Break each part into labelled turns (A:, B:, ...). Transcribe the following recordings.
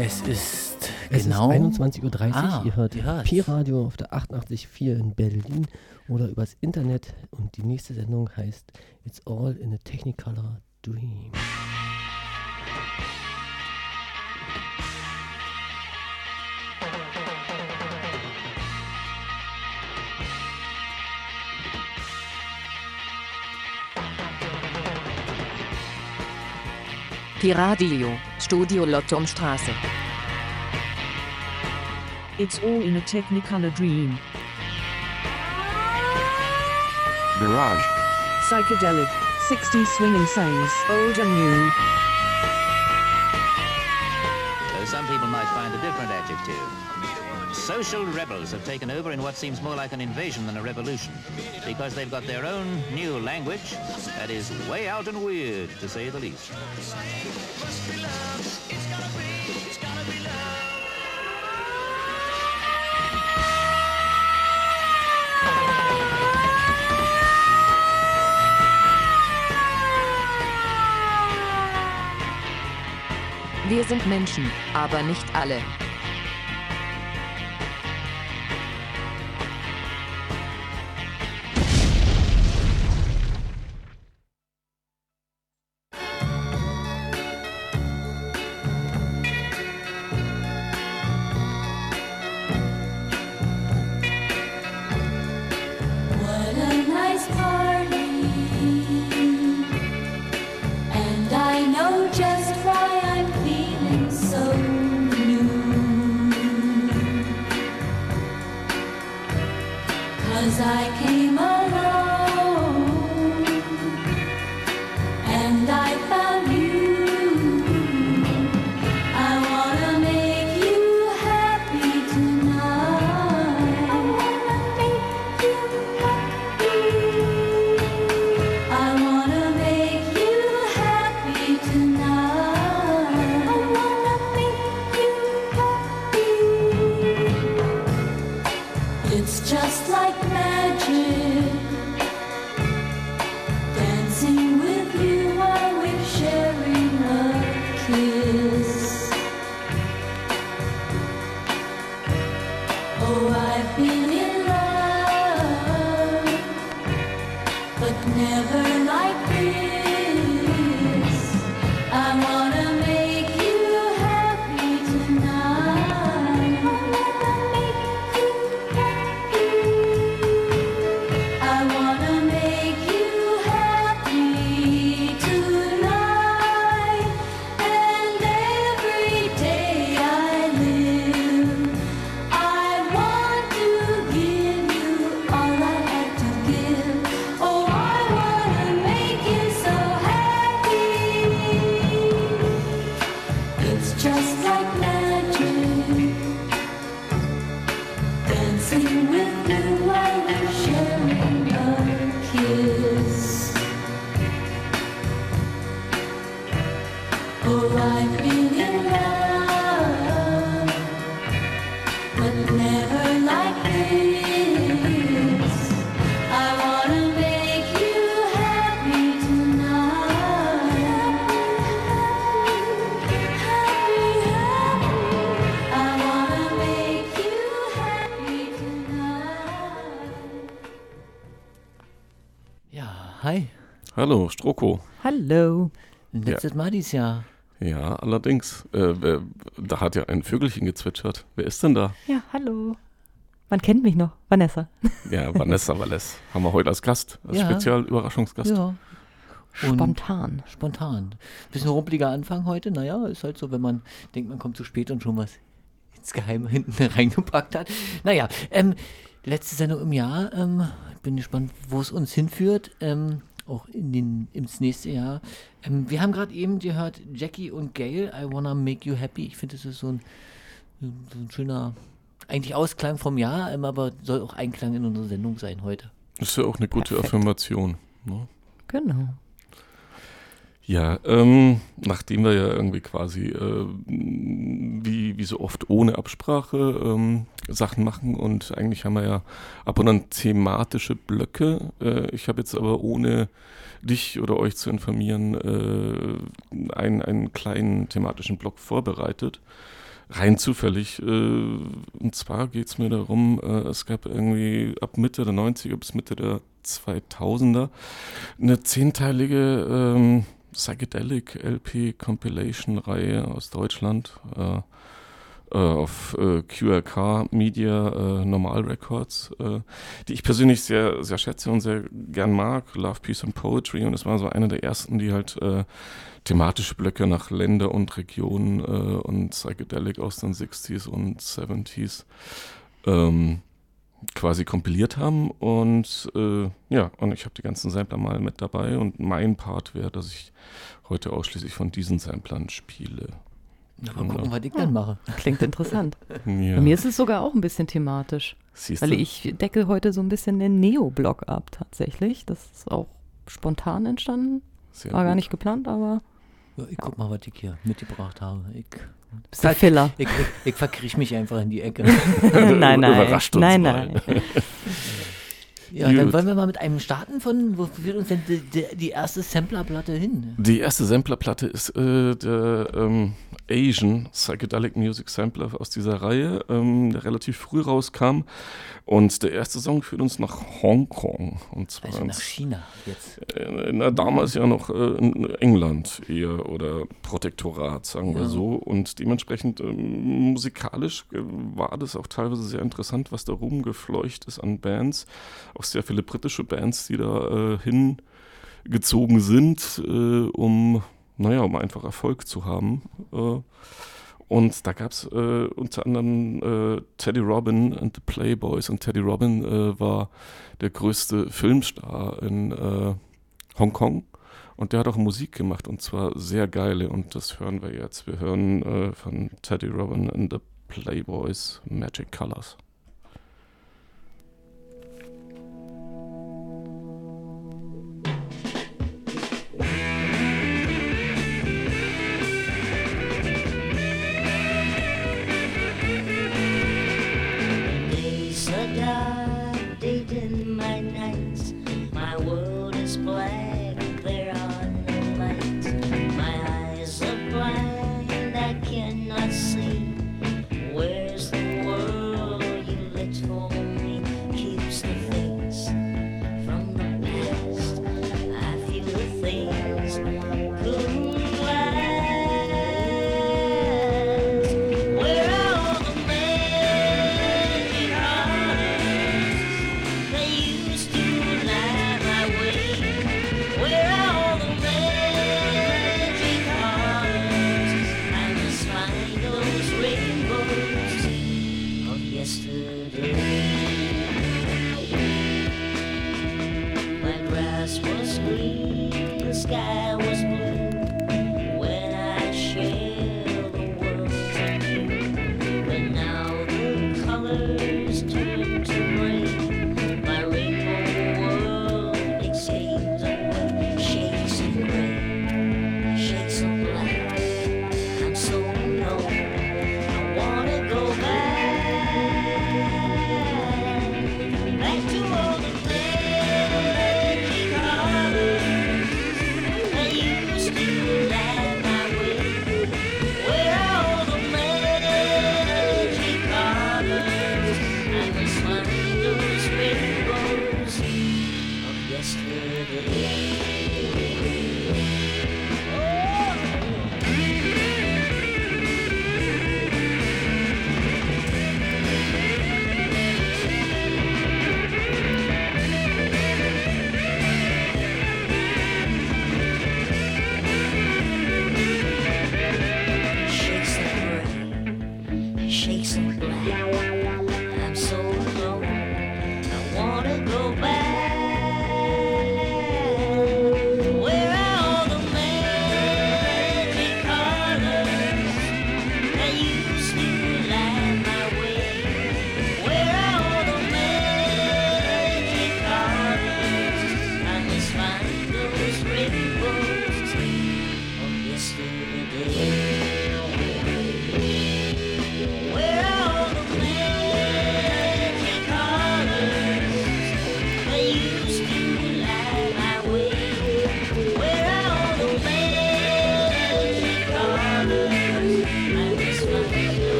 A: Es ist
B: Es
A: genau
B: ist 21.30 Uhr.
A: Ah,
B: ihr hört
A: hört's.
B: Pi-Radio auf der 88.4 in Berlin oder übers Internet. Und die nächste Sendung heißt It's All in a Technicolor Dream.
C: Piradio, Studio Lottumstraße.
D: It's all in a technicolor dream.
E: Mirage.
D: Psychedelic, 60s swinging songs, old and new.
F: Though some people might find a different adjective. Social rebels have taken over in what seems more like an invasion than a revolution, because they've got their own new language that is way out and weird, to say the least.
C: Wir sind Menschen, aber nicht alle.
E: Hallo, Stroko.
B: Hallo.
A: Letztes Mal dieses Jahr.
E: Ja, allerdings. Äh, wer, da hat ja ein Vögelchen gezwitschert. Wer ist denn da?
G: Ja, hallo. Man kennt mich noch. Vanessa.
E: Ja, Vanessa Valles. Haben wir heute als Gast. Als
A: Ja.
E: Spezial-Überraschungsgast.
A: Ja. Und
G: Spontan.
A: Spontan. Bisschen rumpeliger Anfang heute. Naja, ist halt so, wenn man denkt, man kommt zu spät und schon was ins Geheime hinten reingepackt hat. Naja, ähm, letzte Sendung im Jahr. Ähm, bin gespannt, wo es uns hinführt. Ähm, auch in den, ins nächste Jahr. Ähm, wir haben gerade eben gehört, Jackie und Gail, I Wanna Make You Happy. Ich finde, das ist so ein, so ein schöner, eigentlich Ausklang vom Jahr, ähm, aber soll auch Einklang in unserer Sendung sein heute.
E: Ist ja auch eine gute
G: Perfekt.
E: Affirmation. Ne?
G: Genau.
E: Ja, ähm, nachdem wir ja irgendwie quasi äh, wie, wie so oft ohne Absprache ähm, Sachen machen und eigentlich haben wir ja ab und an thematische Blöcke. Äh, ich habe jetzt aber ohne dich oder euch zu informieren äh, einen, einen kleinen thematischen Block vorbereitet. rein zufällig. Äh, und zwar geht es mir darum, äh, es gab irgendwie ab Mitte der 90er bis Mitte der 2000er eine zehnteilige ähm, Psychedelic LP Compilation Reihe aus Deutschland äh, äh, auf äh, QRK Media äh, Normal Records, äh, die ich persönlich sehr, sehr schätze und sehr gern mag. Love, Peace and Poetry und es war so eine der ersten, die halt äh, thematische Blöcke nach Länder und Regionen äh, und Psychedelic aus den 60s und 70s ähm, quasi kompiliert haben und äh, ja, und ich habe die ganzen Sampler mal mit dabei und mein Part wäre, dass ich heute ausschließlich von diesen Samplern spiele.
A: Na, mal gucken, was ich dann mache.
G: Klingt interessant.
E: Ja,
G: Bei mir ist es sogar auch ein bisschen thematisch.
E: siehst
G: Weil
E: du?
G: ich decke heute so ein bisschen den Neo-Block ab, tatsächlich. Das ist auch spontan entstanden.
E: Sehr
G: War gar
E: gut.
G: nicht geplant, aber
A: Ja, ich guck mal, was ich hier mitgebracht habe. Ich,
G: der Filler.
A: ich, ich, ich verkriech mich einfach in die Ecke.
G: nein, nein.
E: Überrascht uns
G: nein,
E: mal.
G: nein.
A: Ja, dann
E: Gut.
A: wollen wir mal mit einem starten von, wo führt uns denn die, die, die erste Samplerplatte hin?
E: Die erste Samplerplatte ist äh, der ähm, Asian Psychedelic Music Sampler aus dieser Reihe, ähm, der relativ früh rauskam. Und der erste Song führt uns nach Hongkong. Und zwar
A: Also nach China jetzt.
E: äh, na, damals ja noch äh, in England eher oder Protektorat, sagen wir
A: Ja.
E: so. Und dementsprechend ähm, musikalisch äh, war das auch teilweise sehr interessant, was da rumgefleucht ist an Bands. Auch sehr viele britische Bands, die da äh, hingezogen sind, äh, um, naja, um einfach Erfolg zu haben. Äh, und da gab es äh, unter anderem äh, Teddy Robin and the Playboys. Und Teddy Robin äh, war der größte Filmstar in Hongkong. Und der hat auch Musik gemacht und zwar sehr geile. Und das hören wir jetzt. Wir hören von Teddy Robin and the Playboys Magic Colors.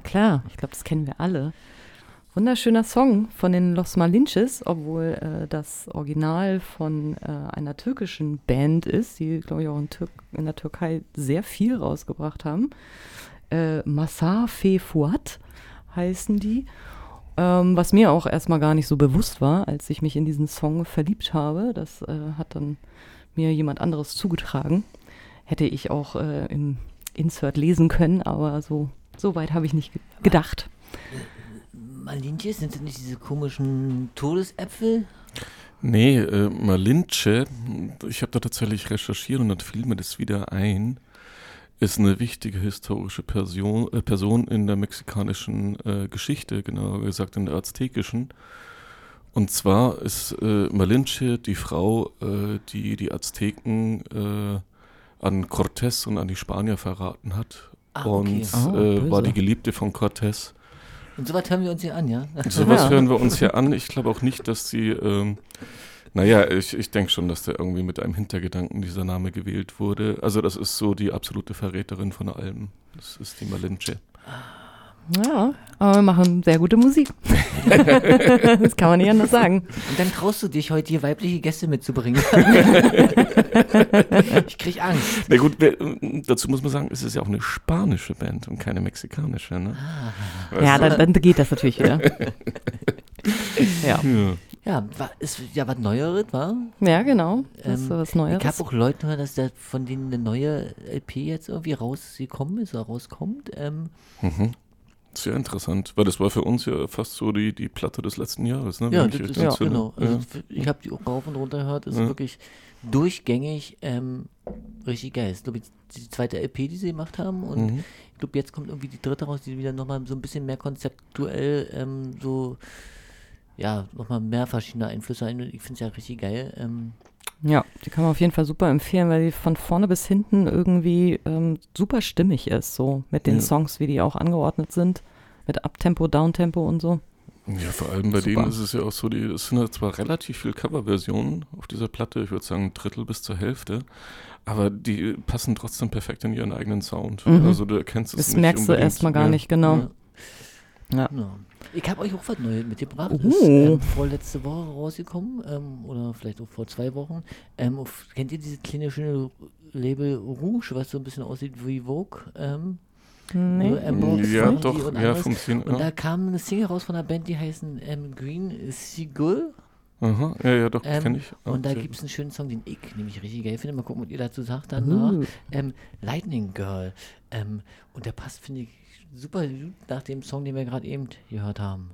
G: Klar, ich glaube, das kennen wir alle. Wunderschöner Song von den Los Malinches, obwohl äh, das Original von äh, einer türkischen Band ist, die, glaube ich, auch in, Tür in der Türkei sehr viel rausgebracht haben. Äh, Masafe Fuat heißen die. Ähm, was mir auch erstmal gar nicht so bewusst war, als ich mich in diesen Song verliebt habe. Das äh, hat dann mir jemand anderes zugetragen. Hätte ich auch äh, im Insert lesen können, aber so, so weit habe ich nicht ge gedacht.
A: Malinches, sind das nicht diese komischen Todesäpfel?
E: Nee, äh, Malinche, ich habe da tatsächlich recherchiert und dann fiel mir das wieder ein, ist eine wichtige historische Person, äh, Person in der mexikanischen äh, Geschichte, genauer gesagt in der aztekischen. Und zwar ist äh, Malinche die Frau, äh, die die Azteken äh, an Cortés und an die Spanier verraten hat.
A: Ah, okay.
E: Und
B: Ah,
E: äh, war die Geliebte von Cortés.
A: Und sowas hören wir uns hier an, ja?
E: Sowas
G: Ja.
E: hören wir uns hier an. Ich glaube auch nicht, dass sie, ähm, naja, ich, ich denke schon, dass da irgendwie mit einem Hintergedanken dieser Name gewählt wurde. Also das ist so die absolute Verräterin von allem. Das ist die Malinche.
G: Ja, aber wir machen sehr gute Musik. das kann man nicht anders sagen.
A: Und dann traust du dich heute hier weibliche Gäste mitzubringen. ich krieg Angst.
E: Na gut, äh, dazu muss man sagen, es ist ja auch eine spanische Band und keine mexikanische. Ne?
G: Ja,
E: Also,
G: dann, dann geht das natürlich wieder. ja.
E: ja.
A: Ja, war, ist ja was Neueres, war?
G: ja, genau. Das ist
A: Ähm,
G: was
A: Ich habe
G: Neueres.
A: auch Leute gehört, dass da von denen eine neue LP jetzt irgendwie rausgekommen ist oder rauskommt. Ähm,
E: Mhm. Sehr interessant, weil das war für uns ja fast so die, die Platte des letzten Jahres. Ne?
A: ja,
E: wenn
A: das
E: ich
A: ist, ja, genau. Also
E: Ja.
A: Ich habe die auch rauf und runter gehört. Ist
E: Ja.
A: wirklich durchgängig ähm, richtig geil. Ich glaube, die zweite LP, die sie gemacht haben. Und
E: Mhm.
A: ich glaube, jetzt kommt irgendwie die dritte raus, die wieder nochmal so ein bisschen mehr konzeptuell ähm, so, ja, nochmal mehr verschiedene Einflüsse ein. Ich finde es ja richtig geil. Ähm,
G: Ja, die kann man auf jeden Fall super empfehlen, weil die von vorne bis hinten irgendwie ähm, super stimmig ist, so mit den
E: Ja.
G: Songs, wie die auch angeordnet sind. Mit Uptempo, Downtempo und so.
E: Ja, vor allem bei
G: Super.
E: denen ist es ja auch so, die, es sind ja zwar relativ viele Coverversionen auf dieser Platte, ich würde sagen ein Drittel bis zur Hälfte, aber die passen trotzdem perfekt in ihren eigenen Sound.
G: Mhm.
E: Also du erkennst es
G: Das
E: nicht
G: merkst du erstmal gar
E: ja.
G: nicht genau.
A: Ja.
G: Ja.
A: Genau. Ich habe euch auch was Neues mitgebracht.
G: Oh.
A: Ist ähm, vorletzte Woche rausgekommen ähm, oder vielleicht auch vor zwei Wochen. Ähm, auf, kennt ihr dieses kleine schöne Label Rouge, was so ein bisschen aussieht wie Vogue? Ähm,
G: Nee.
A: Amber
E: Ja, doch,
A: und
E: ja, Sinn,
A: Und da
E: ja.
A: kam eine Single raus von einer Band, die heißen ähm, Green Seagull.
E: Aha, ja, ja, doch,
A: Ähm,
E: kenne ich. Ja,
A: und da gibt es einen schönen Song, den ich nämlich richtig geil finde. Mal gucken, was ihr dazu sagt danach.
G: Uh.
A: Ähm, Lightning Girl. Ähm, und der passt, finde ich, super nach dem Song, den wir gerade eben gehört haben.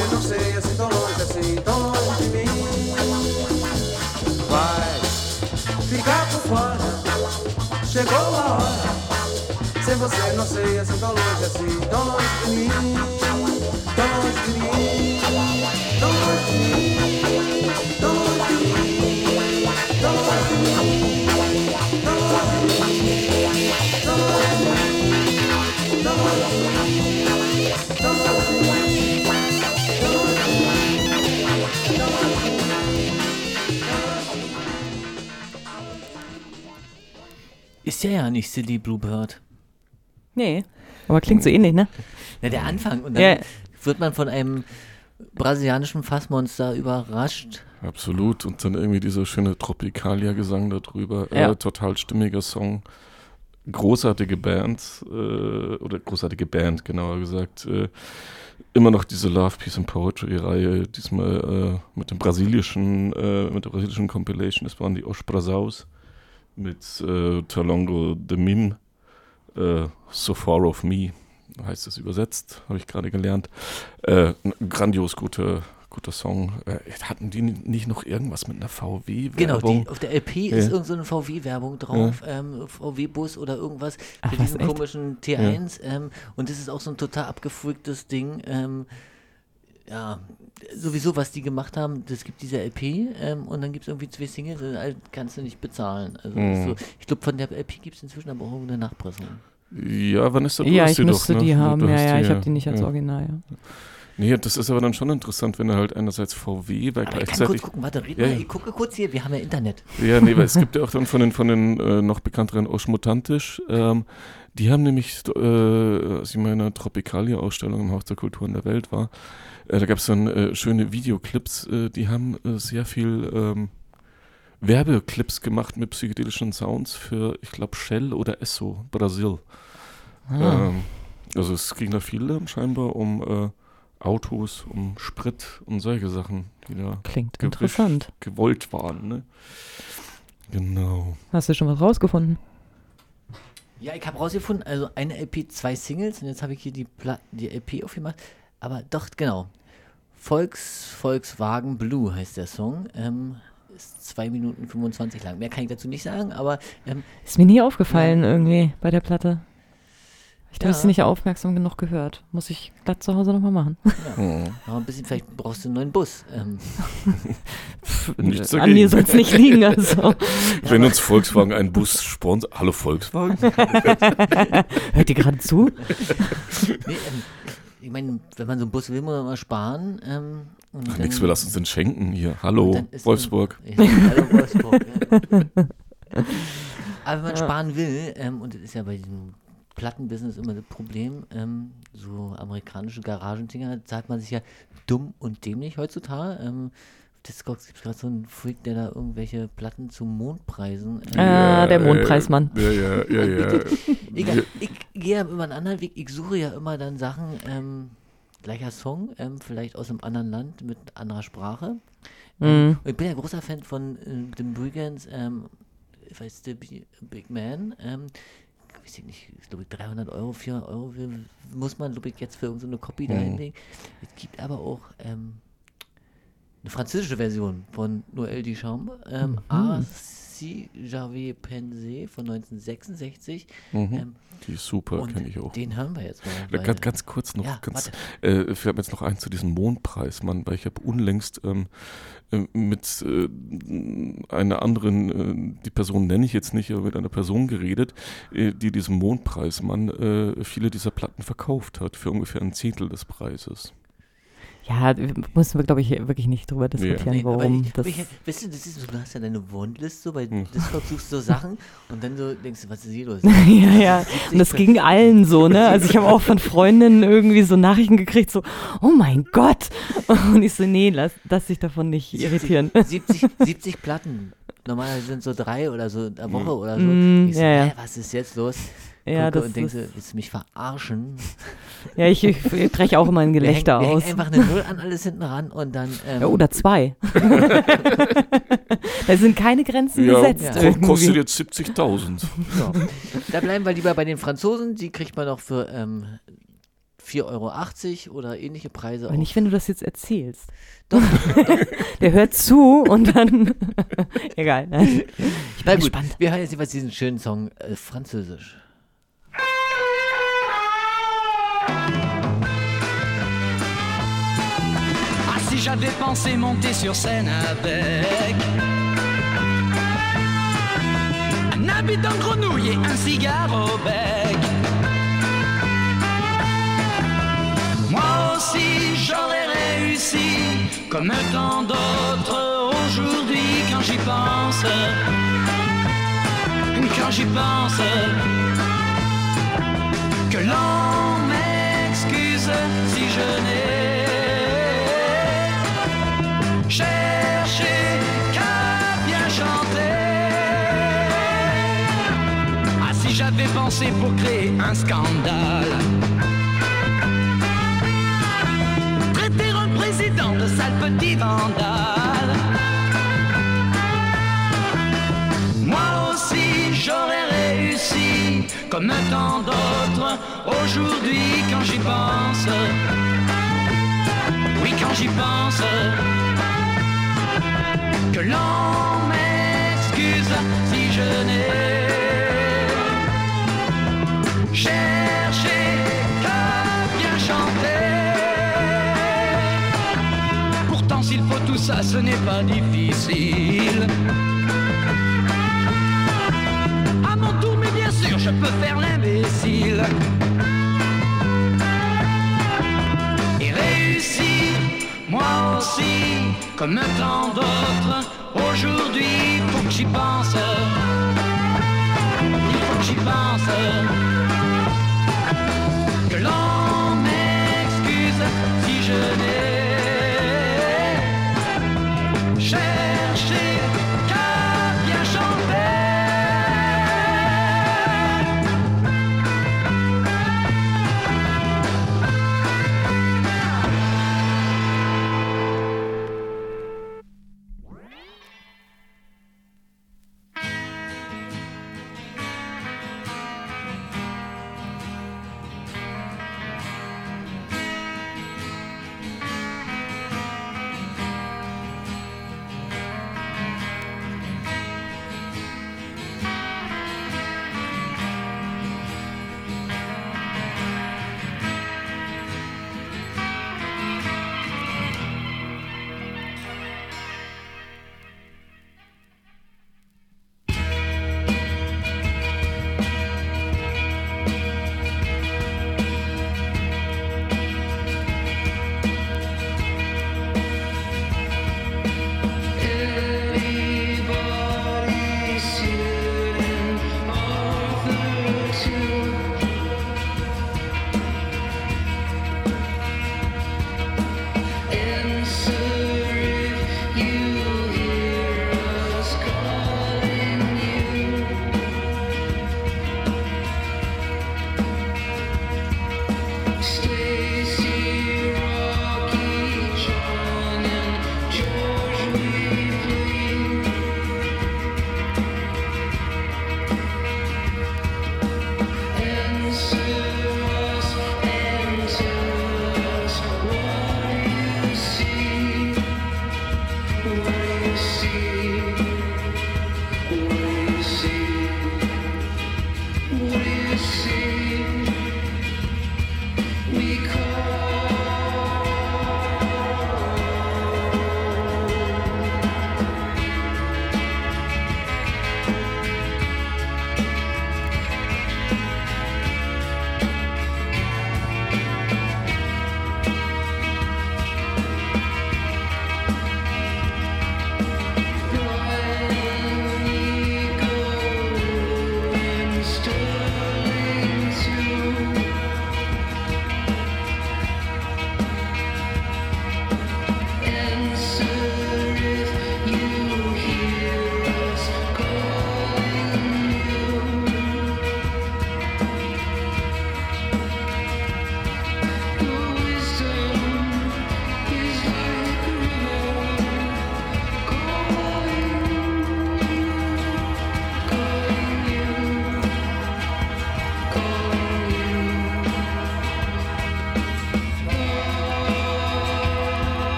H: Você não sei, assim tão longe, assim tão longe de mim. Vai ficar por fora, chegou a hora. Sem você não sei, assim tão longe, assim tão longe de mim. Tão longe de mim, tão longe de mim, tão longe de mim, tão longe de mim, tão longe de mim, tão longe de mim, tão longe de mim,
A: Ist ja ja nicht Silly Bluebird.
G: Nee, aber klingt so ähnlich, ne?
A: Ja, der Anfang. Und dann
G: Ja.
A: wird man von einem brasilianischen Fassmonster überrascht.
E: Absolut. Und dann irgendwie dieser schöne Tropikalia-Gesang darüber.
G: Ja.
E: Äh, total stimmiger Song. Großartige Band, äh, oder großartige Band, genauer gesagt. Äh, immer noch diese Love, Peace and Poetry-Reihe, diesmal äh, mit dem brasilischen, äh, mit der brasilischen Compilation. Das waren die Os Brasaus mit äh, Talongo de Mim, äh, So Far of Me, heißt es übersetzt, habe ich gerade gelernt. Äh, ein grandios guter, guter Song. Äh, hatten die nicht noch irgendwas mit einer VW-Werbung?
A: Genau, die, auf der LP ist
E: Ja.
A: irgendeine so eine VW-Werbung drauf, ähm, VW-Bus oder irgendwas
G: Ach, was,
A: diesen
G: echt?
A: komischen T1. Ähm, und das ist auch so ein total abgefreaktes Ding. Ähm, ja, sowieso, was die gemacht haben, das gibt diese LP ähm, und dann gibt es irgendwie zwei Singles, und all- kannst du nicht bezahlen. Also das ist
E: Mhm.
A: so, ich glaube, von der LP gibt es inzwischen aber auch eine Nachpressung.
E: Ja, Vanessa, du
G: Ja,
E: hast
G: ich müsste
E: doch, ne?
G: die
E: Du-
G: haben.
E: du
G: Ja, ja,
E: die,
G: ich habe die nicht als
E: ja.
G: Original, ja.
E: Nee, das ist aber dann schon interessant, wenn er halt einerseits VW, weil
A: Aber ich kann kurz
E: gleichzeitig.
A: gucken, warte, red
E: Ja,
A: mal,
E: ja.
A: ich gucke kurz hier, wir haben ja Internet.
E: Ja, nee, weil es gibt ja auch dann von den, von den äh, noch bekannteren Oschmutantisch, ähm, die haben nämlich, äh, als ich in meiner Tropicalia-Ausstellung im Haus der Kulturen der Welt war, da gab es dann äh, schöne Videoclips, äh, die haben äh, sehr viel ähm, Werbeclips gemacht mit psychedelischen Sounds für, ich glaube, Shell oder Esso, Brasil.
G: Ah.
E: Ähm, also es ging da viel dann scheinbar um äh, Autos, um Sprit und solche Sachen, die da
G: Klingt interessant.
E: gewollt waren. Ne? Genau.
G: Hast du schon was rausgefunden?
A: Ja, ich habe rausgefunden, also eine LP, zwei Singles und jetzt habe ich hier die, Pla die LP aufgemacht. Aber doch, genau. Volks, Volkswagen Blue heißt der Song. Ähm, ist 2 Minuten 25 lang. Mehr kann ich dazu nicht sagen, aber ähm,
G: Ist mir nie aufgefallen irgendwie bei der Platte. Ich habe es
A: Ja.
G: nicht aufmerksam genug gehört. Muss ich glatt zu Hause nochmal machen.
E: Mhm.
A: noch ein bisschen, vielleicht brauchst du einen neuen Bus. Ähm,
E: Nichts
G: An
E: dagegen.
G: mir soll es nicht liegen. Also.
E: Wenn uns Volkswagen einen Bus sponsert. Hallo Volkswagen?
G: Hört ihr gerade zu?
A: nee, ähm, ich meine, wenn man so einen Bus will, muss man mal sparen. Ähm,
E: Ach,
A: dann-
E: nix, wir lassen uns den schenken hier. Hallo Wolfsburg.
A: Man, ja, hallo Wolfsburg. ja. Aber wenn man sparen will, ähm, und das ist ja bei diesem Plattenbusiness immer das Problem, ähm, so amerikanische Garagendinger zahlt man sich ja dumm und dämlich heutzutage. Ähm, Discogs gibt es gerade so einen Freak, der da irgendwelche Platten zu Mondpreisen. ähm,
G: Ah, der Mondpreismann.
E: Ja, ja, ja, ja.
A: Egal, ich gehe ja immer einen anderen Weg. Ich suche ja immer dann Sachen, ähm, gleicher Song, ähm, vielleicht aus einem anderen Land mit anderer Sprache. Ähm,
G: Mhm.
A: ich bin ja großer Fan von äh, den Brigands, ähm, ich weiß, The Bi- Big Man. Ähm, weiß ich nicht, ich glaube 300 Euro, 400 Euro will- muss man, glaube ich, jetzt für irgendeine Copy da
E: Mhm.
A: hinlegen. Es gibt aber auch ähm, eine französische Version von Noël Duchamp, ähm, Ah, si j'avais pensé von 1966.
E: Mhm.
A: Ähm,
E: Die ist super, kenne ich auch.
A: Den hören wir jetzt mal.
E: Ganz, ganz kurz noch,
A: Ja,
E: ganz, äh, fällt mir jetzt noch ein zu diesem Mondpreis, Mann, weil ich habe unlängst ähm, äh, mit äh, einer anderen, äh, die Person nenne ich jetzt nicht, aber mit einer Person geredet, äh, die diesem Mondpreis, Mann, äh, viele dieser Platten verkauft hat für ungefähr ein Zehntel des Preises.
G: Ja, müssen wir, glaube ich, wirklich nicht drüber diskutieren,
A: Nee,
G: warum
A: ich,
G: das.
A: ich, weißt du, das ist du hast ja deine Wundenlist so, bei
E: Hm.
A: Discord suchst du so Sachen und dann so denkst du, was ist hier los?
G: ja, ja.
A: 70
G: Und das ging allen so, ne? Also ich habe auch von Freundinnen irgendwie so Nachrichten gekriegt, so, oh mein Gott. Und ich so, nee, lass, lass dich davon nicht irritieren.
A: 70, 70 Platten. Normalerweise sind so drei oder so in der Woche oder so.
G: Mm,
A: ich so,
G: ja, ja.
A: hä, was ist jetzt los?
G: Ja,
A: Gucke
G: das
A: und du, willst du mich verarschen?
G: Ja, ich, ich, ich breche auch immer ein
A: Wir
G: Gelächter
A: hängen, wir
G: aus.
A: hängen einfach eine Null an alles hinten ran und dann. Ähm,
G: Ja, oder zwei. da sind keine Grenzen
E: Ja,
G: gesetzt.
E: ko-
G: irgendwie.
E: kostet jetzt 70.000.
A: So. Da bleiben wir lieber bei den Franzosen. Die kriegt man noch für ähm, 4,80 Euro oder ähnliche Preise.
G: Aber
A: auch.
G: nicht, wenn du das jetzt erzählst. Der hört zu und dann. Egal. Nein. Ich
A: Na
G: bin
A: gut,
G: gespannt.
A: wir hören jetzt jeweils diesen schönen Song äh, französisch.
I: Ah, si j'avais pensé monter sur scène avec un habit en grenouille et un cigare au bec. Moi aussi j'aurais réussi comme tant d'autres aujourd'hui quand j'y pense. Quand j'y pense que l'on si je n'ai cherché qu'à bien chanter. Ah, si j'avais pensé pour créer un scandale, traiter un président de sale petit vandale. Comme tant d'autres aujourd'hui quand j'y pense. Oui quand j'y pense. Que l'on m'excuse si je n'ai cherché qu'à bien chanter. Pourtant s'il faut tout ça ce n'est pas difficile. Je peux faire l'imbécile. Et réussir, moi aussi, comme tant d'autres. Aujourd'hui, faut que j'y pense. Il faut que j'y pense. Que l'on m'excuse si je n'ai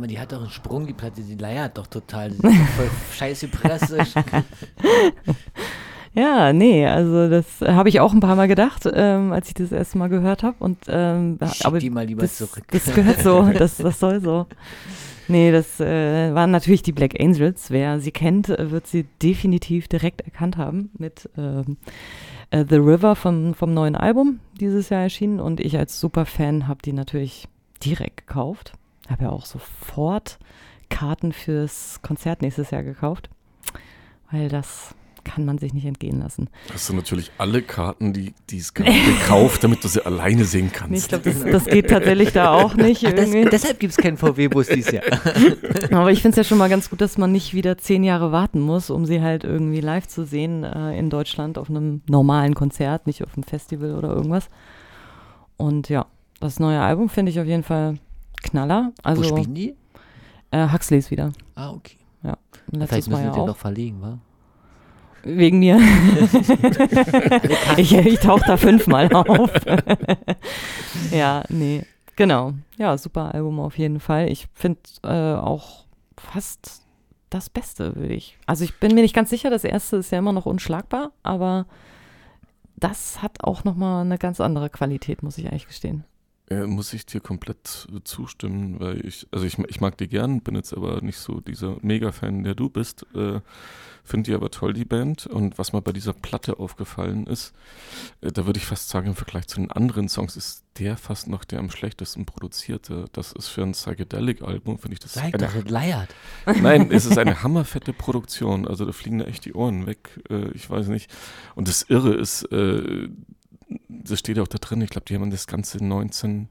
A: Sag mal, die hat doch einen Sprung, die Platte, die leiert doch total. Die ist doch voll scheiße Presse.
G: Ja, nee, also das habe ich auch ein paar Mal gedacht, ähm, als ich das erste Mal gehört habe. Und ähm,
A: Schick
G: aber
A: die mal lieber
G: das,
A: zurück.
G: Das gehört so, das, das soll so. Nee, das äh, waren natürlich die Black Angels. Wer sie kennt, äh, wird sie definitiv direkt erkannt haben mit ähm, äh, The River vom, vom neuen Album dieses Jahr erschienen. Und ich als Superfan habe die natürlich direkt gekauft. Habe ja auch sofort Karten fürs Konzert nächstes Jahr gekauft, weil das kann man sich nicht entgehen lassen.
E: Hast du natürlich alle Karten, die die es gab, gekauft, damit du sie alleine sehen kannst.
G: Nee, ich glaube, das, das geht tatsächlich da auch nicht.
A: Das, deshalb gibt es keinen VW-Bus dieses Jahr.
G: Aber ich finde es ja schon mal ganz gut, dass man nicht wieder zehn Jahre warten muss, um sie halt irgendwie live zu sehen äh, in Deutschland auf einem normalen Konzert, nicht auf einem Festival oder irgendwas. Und ja, das neue Album finde ich auf jeden Fall Knaller. Also,
A: Wo spielen die?
G: Äh, Huxleys wieder.
A: Ah, okay.
G: Ja,
A: Vielleicht müssen wir den doch verlegen, wa?
G: Wegen mir. ich ich tauche da fünfmal auf. ja, nee. Genau. Ja, super Album auf jeden Fall. Ich finde äh, auch fast das Beste, würde ich. Also ich bin mir nicht ganz sicher, das erste ist ja immer noch unschlagbar, aber das hat auch nochmal eine ganz andere Qualität, muss ich eigentlich gestehen.
E: Äh, muss ich dir komplett zustimmen, weil ich, also ich, ich mag die gern, bin jetzt aber nicht so dieser Mega-Fan, der du bist. Äh, Finde die aber toll, die Band. Und was mir bei dieser Platte aufgefallen ist, äh, da würde ich fast sagen, im Vergleich zu den anderen Songs ist der fast noch der am schlechtesten produzierte. Das ist für ein Psychedelic-Album, finde ich das
A: Sag
E: eine-
A: doch, das leiert.
E: Nein, es ist eine hammerfette Produktion. Also da fliegen da echt die Ohren weg. Äh, ich weiß nicht. Und das Irre ist, äh, das steht ja auch da drin, ich glaube, die haben das Ganze 19,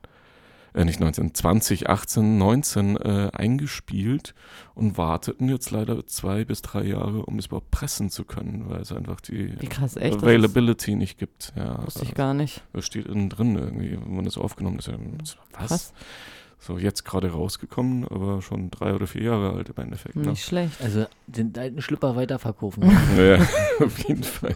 E: äh, nicht 19, 20, 18, 19 äh, eingespielt und warteten jetzt leider zwei bis drei Jahre, um es überhaupt pressen zu können, weil es einfach die
G: krass, echt?
E: Availability nicht gibt. Ja,
G: Wusste ich gar nicht.
E: Das steht innen drin irgendwie, wenn das aufgenommen ist. Ja, Was?
G: Krass.
E: So, jetzt gerade rausgekommen, aber schon drei oder vier Jahre alt im Endeffekt. ne?
G: Nicht schlecht.
A: Also den alten Schlüpper weiterverkaufen.
E: Ja, auf jeden Fall.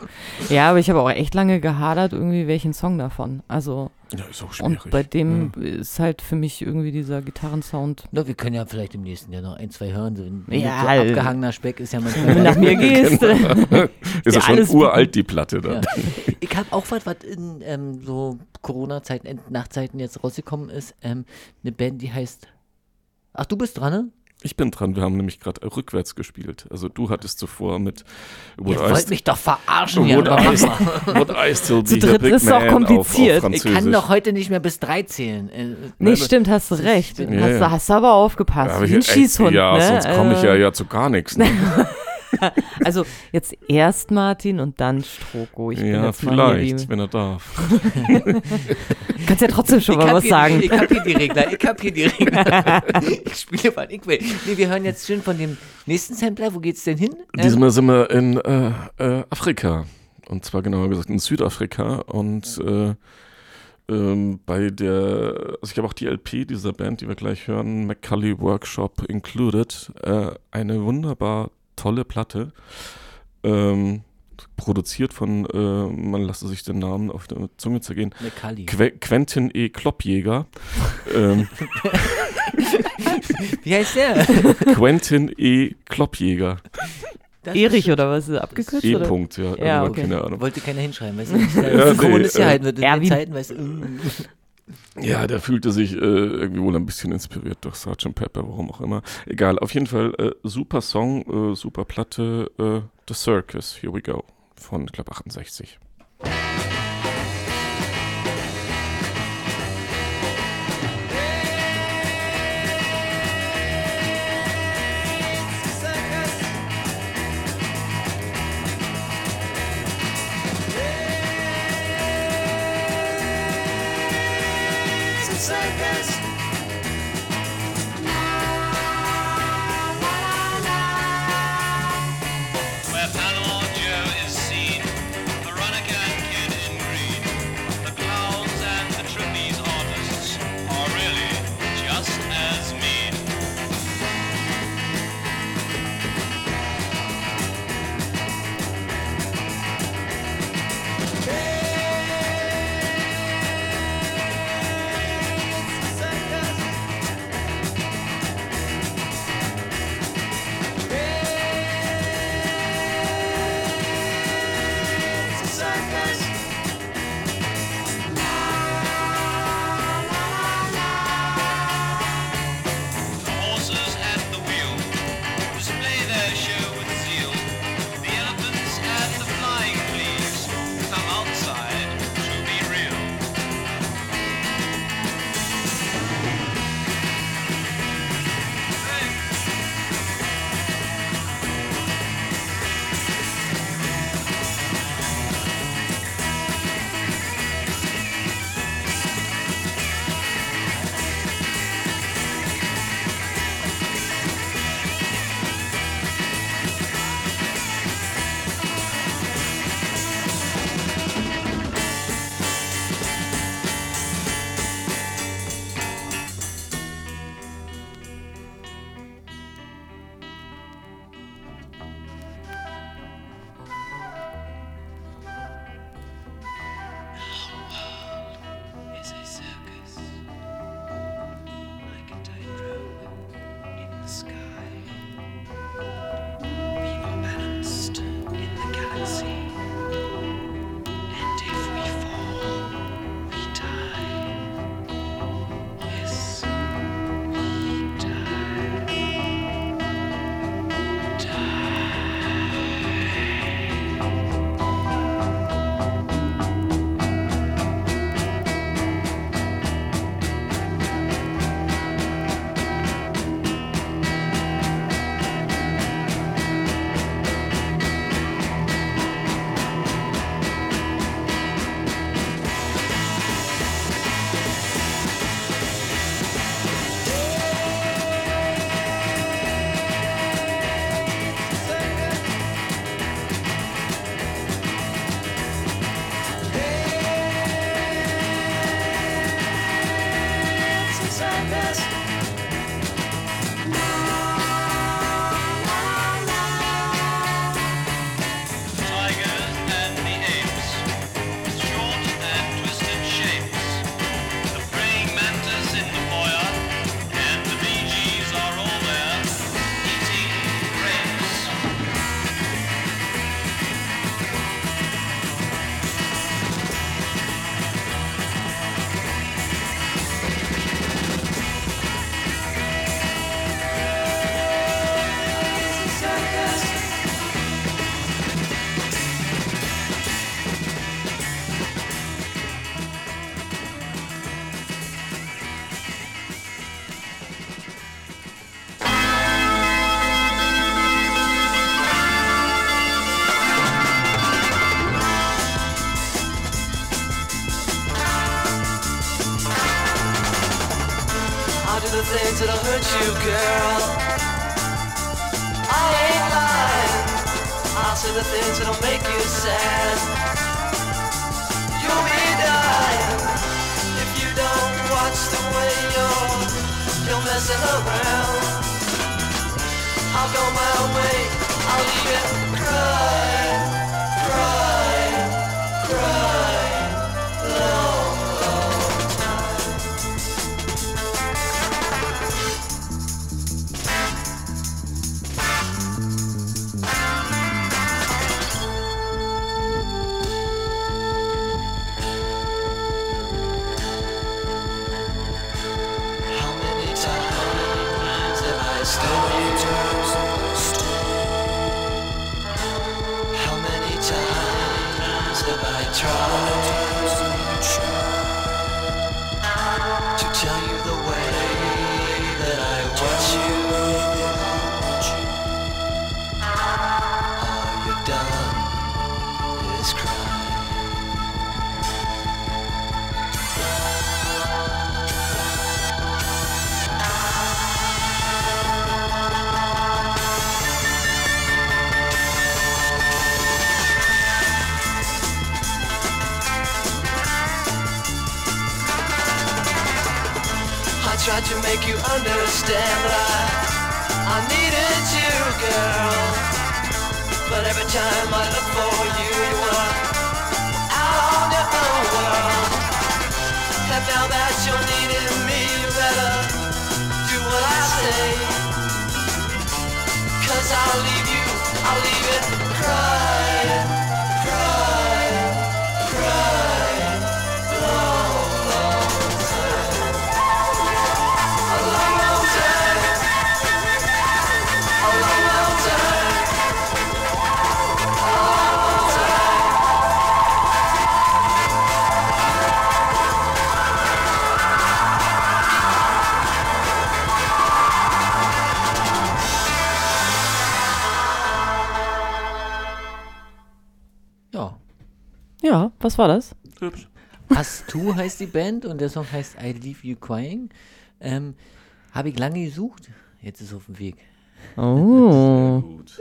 G: Ja, aber ich habe auch echt lange gehadert, irgendwie welchen Song davon. Also.
E: Ja, ist auch
G: Und
E: schwierig.
G: bei dem ist halt für mich irgendwie dieser Gitarrensound.
A: Na, wir können ja vielleicht im nächsten Jahr noch ein, zwei hören. So, ein
G: Ja,
A: so
G: äh,
A: abgehangener Speck ist ja
G: Wenn
A: manchmal.
G: du nach mir gehst.
E: Genau. ist ja, schon uralt, die Platte da.
A: Ja. Ich habe auch was, was in ähm, so Corona-Zeiten, Endnachzeiten jetzt rausgekommen ist. Ähm, eine Band, die heißt. Ach, du bist dran, ne?
E: Ich bin dran, wir haben nämlich gerade rückwärts gespielt. Also du hattest zuvor mit Would,
A: Ihr
E: I,
A: wollt mich doch verarschen, ja.
E: I, would I Still Be
G: Zu dritt ist auch kompliziert.
E: Auf, auf
A: Ich kann doch heute nicht mehr bis drei zählen. Äh,
G: Nee, stimmt, hast du recht.
A: Ja,
G: hast,
E: ja.
G: du- hast du aber aufgepasst.
E: Ja, aber
G: Wie ein Schießhund,
E: ja
G: ne?
E: sonst komme ich ja,
G: Äh,
E: ja zu gar nichts. Ne?
G: Also jetzt erst Martin und dann Stroko. Ich bin
E: ja,
G: mal
E: vielleicht, wenn er darf.
G: Kannst ja trotzdem schon
A: Ich
G: mal was
A: hier,
G: sagen.
A: Ich hab hier die Regler, ich hab hier die Regler. ich spiele, was ich will. Nee, wir hören jetzt schön von dem nächsten Sampler. Wo geht's denn hin? Ähm,
E: Diesmal sind wir in äh, äh, Afrika. Und zwar genauer gesagt in Südafrika. Und äh, ähm, bei der, also ich habe auch die LP dieser Band, die wir gleich hören, McCully Workshop Included, äh, eine wunderbar tolle Platte. Ähm, produziert von, äh, man lasse sich den Namen auf der Zunge zergehen,
A: McCully.
E: Que Quentin E. Kloppjäger. ähm,
A: Wie heißt der?
E: Quentin E. Kloppjäger.
A: Das ist
G: Erich oder was? Abgekürzt?
E: E. Punkt, ja,
G: Ja,
E: irgendwann,
G: okay.
E: keine Ahnung.
A: Wollte keiner hinschreiben, weißt du? Das
E: Ja,
A: ist
E: nee,
A: ist ja
E: äh,
A: halt mit den. Zeiten, weißt du.
E: Ja, der fühlte sich äh, irgendwie wohl ein bisschen inspiriert durch Sgt. Pepper, warum auch immer. Egal, auf jeden Fall äh, super Song, äh, super Platte, äh, The Circus, Here We Go, von, ich glaube, 68.
J: seconds. I'll leave you, I'll leave it. Crying,
G: was war das?
E: Hübsch.
A: Us Two heißt die Band und der Song heißt I Leave You Crying. Ähm, Habe ich lange gesucht. Jetzt ist es auf dem Weg.
G: Oh.
E: Gut.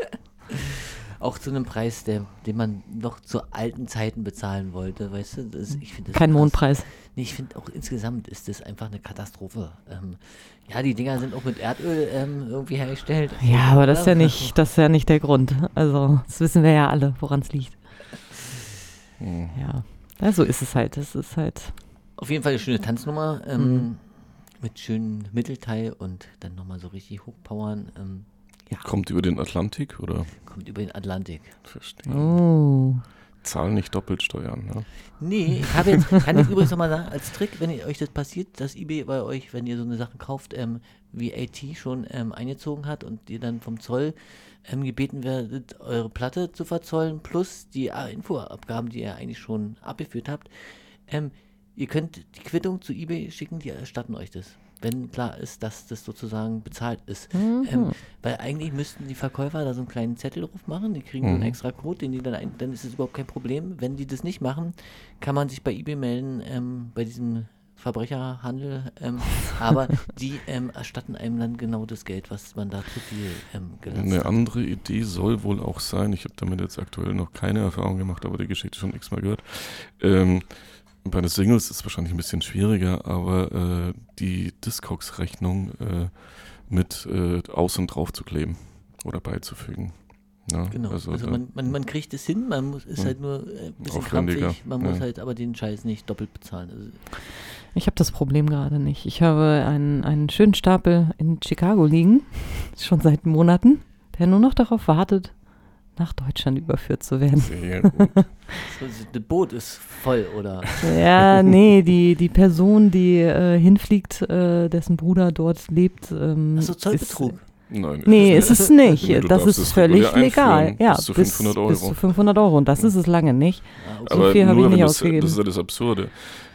A: Auch zu einem Preis, der, den man noch zu alten Zeiten bezahlen wollte, weißt du? Das, ich find das
G: Kein
A: krass.
G: Mondpreis.
A: Nee, ich finde auch insgesamt ist das einfach eine Katastrophe. Ähm, ja, die Dinger sind auch mit Erdöl ähm, irgendwie hergestellt.
G: Ja, aber das ist ja nicht, das ist ja nicht der Grund. Also, das wissen wir ja alle, woran es liegt.
E: Hm.
G: Ja. ja, so ist es halt. Das ist halt.
A: Auf jeden Fall eine schöne Tanznummer ähm,
G: Mhm.
A: mit schönem Mittelteil und dann nochmal so richtig hochpowern. Ähm,
E: Kommt über den Atlantik oder?
A: kommt über den Atlantik.
E: Verstehe.
G: Oh.
E: Zahlen nicht doppelt steuern, ne?
A: Nee, ich habe jetzt, kann ich übrigens nochmal sagen, als Trick, wenn ihr euch das passiert, dass eBay bei euch, wenn ihr so eine Sachen kauft, ähm, VAT schon ähm, eingezogen hat und ihr dann vom Zoll ähm, gebeten werdet, eure Platte zu verzollen, plus die Infoabgaben, die ihr eigentlich schon abgeführt habt, ähm, ihr könnt die Quittung zu eBay schicken, die erstatten euch das. Wenn klar ist, dass das sozusagen bezahlt ist.
G: Mhm.
A: Ähm, weil eigentlich müssten die Verkäufer da so einen kleinen Zettel drauf machen, die kriegen so einen
E: Mhm.
A: extra Code, den die dann ein, dann ist es überhaupt kein Problem. Wenn die das nicht machen, kann man sich bei eBay melden, ähm, bei diesem Verbrecherhandel, ähm, aber die ähm, erstatten einem dann genau das Geld, was man da zu viel ähm, gelassen
E: Eine
A: hat.
E: andere Idee soll wohl auch sein, ich habe damit jetzt aktuell noch keine Erfahrung gemacht, aber die Geschichte schon x-mal gehört. Ähm, bei den Singles ist es wahrscheinlich ein bisschen schwieriger, aber äh, die Discogs-Rechnung äh, mit äh, aus- und drauf zu kleben oder beizufügen. Ja,
A: Genau, also,
E: da-
A: man, man, man kriegt es hin, man muss, ist
E: Ja.
A: halt nur äh, ein bisschen
E: Aufwendiger,
A: krampfig, man muss
E: ja.
A: halt aber den Scheiß nicht doppelt bezahlen. Also,
G: Ich habe das Problem gerade nicht. Ich habe einen, einen schönen Stapel in Chicago liegen, schon seit Monaten, der nur noch darauf wartet, nach Deutschland überführt zu werden.
E: Sehr gut.
A: so, das Boot ist voll, oder?
G: Ja, nee, die, die Person, die äh, hinfliegt, äh, dessen Bruder dort lebt. Ähm,
A: Achso, Zollbetrug.
E: Nein,
G: Nee, ist es nicht.
E: Nee,
G: das ist
E: es
G: völlig legal. Ja,
E: bis zu 500 Euro.
G: Bis zu 500 Euro. Und das ist es lange nicht.
A: Okay.
G: So viel habe ich nicht
E: das,
G: ausgegeben.
E: das ist ja das Absurde.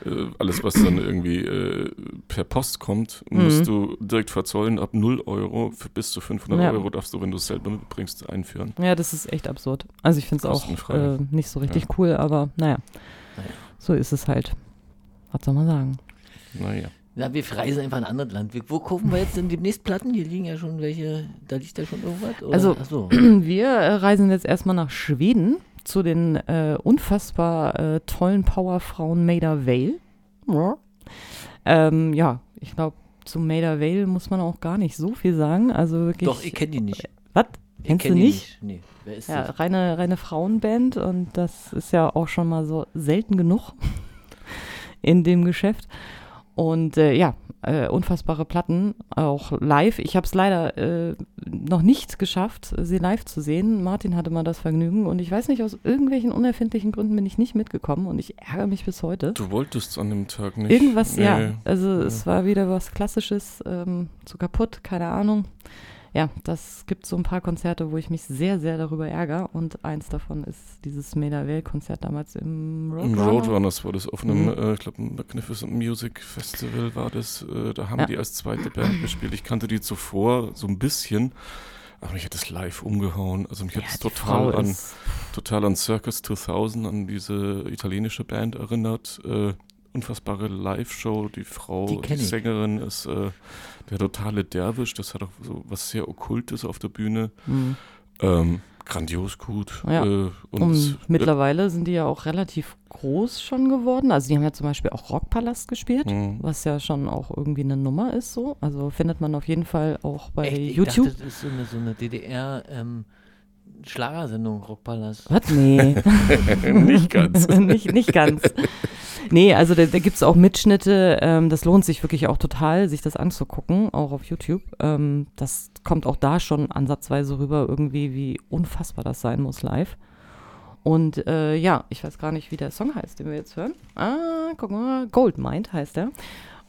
E: Äh, alles, was dann irgendwie äh, per Post kommt,
G: Mhm.
E: musst du direkt verzollen. Ab 0 Euro für bis zu 500
G: Ja.
E: Euro darfst du, wenn du es selber mitbringst, einführen.
G: Ja, das ist echt absurd. Also ich finde es auch äh, nicht so richtig
E: Ja.
G: cool, aber naja,
A: Naja.
G: so ist es halt. Was soll man sagen?
E: Naja.
A: Na, wir reisen einfach in ein anderes Land. Wo kaufen wir jetzt denn demnächst Platten? Hier liegen ja schon welche, da liegt ja schon irgendwas. Oder?
G: Also,
A: so.
G: wir äh, reisen jetzt erstmal nach Schweden zu den äh, unfassbar äh, tollen Powerfrauen Maida Vale. Ja, ähm, ja ich glaube, zu Maida Vale muss man auch gar nicht so viel sagen. Also wirklich.
A: Doch, ich kenne die nicht.
G: Was?
A: Ich
G: Kennst
A: kenn
G: du
A: die
G: nicht?
A: Nee, wer ist
G: Ja,
A: das?
G: reine, reine Frauenband und das ist ja auch schon mal so selten genug in dem Geschäft. Und äh, ja, äh, unfassbare Platten, auch live. Ich habe es leider äh, noch nicht geschafft, sie live zu sehen. Martin hatte mal das Vergnügen und ich weiß nicht, aus irgendwelchen unerfindlichen Gründen bin ich nicht mitgekommen und ich ärgere mich bis heute.
E: Du wolltest an dem Tag nicht.
G: Irgendwas, ja.
E: Nee.
G: Also es war wieder was Klassisches, ähm, zu kaputt, keine Ahnung. Ja, das gibt so ein paar Konzerte, wo ich mich sehr, sehr darüber ärgere. Und eins davon ist dieses Meda-Konzert damals im
E: Im
G: Roadrunner.
E: Roadrunners war das auf einem,
G: Mhm.
E: äh, ich glaube, Magnificent Music Festival war das. Äh, da haben
G: Ja.
E: die als zweite Band gespielt. Ich kannte die zuvor so ein bisschen, aber mich hat das live umgehauen. Also mich hat
G: Ja,
E: es
G: die
E: total
G: Frau
E: an, total an Circus 2000, an diese italienische Band erinnert. Äh, unfassbare Live-Show. Die Frau,
A: Die
E: die. Sängerin ist äh, der totale Derwisch. Das hat auch so was sehr Okkultes auf der Bühne.
G: Mhm.
E: Ähm, grandios gut.
G: Ja.
E: Äh, und
G: Und
E: es-
G: mittlerweile sind die ja auch relativ groß schon geworden. Also die haben ja zum Beispiel auch Rockpalast gespielt,
E: Mhm.
G: was ja schon auch irgendwie eine Nummer ist so. Also findet man auf jeden Fall auch bei
A: Echt? Ich
G: YouTube.
A: Dachte, das ist so eine, so eine DDR ähm, Schlagersendung, Rockpalast.
G: Was? Nee.
E: Nicht ganz.
G: nicht, nicht ganz. Nee, also da, da gibt es auch Mitschnitte. Ähm, das lohnt sich wirklich auch total, sich das anzugucken, auch auf YouTube. Ähm, das kommt auch da schon ansatzweise rüber, irgendwie, wie unfassbar das sein muss live. Und äh, ja, ich weiß gar nicht, wie der Song heißt, den wir jetzt hören. Ah, guck mal, Goldmind heißt er.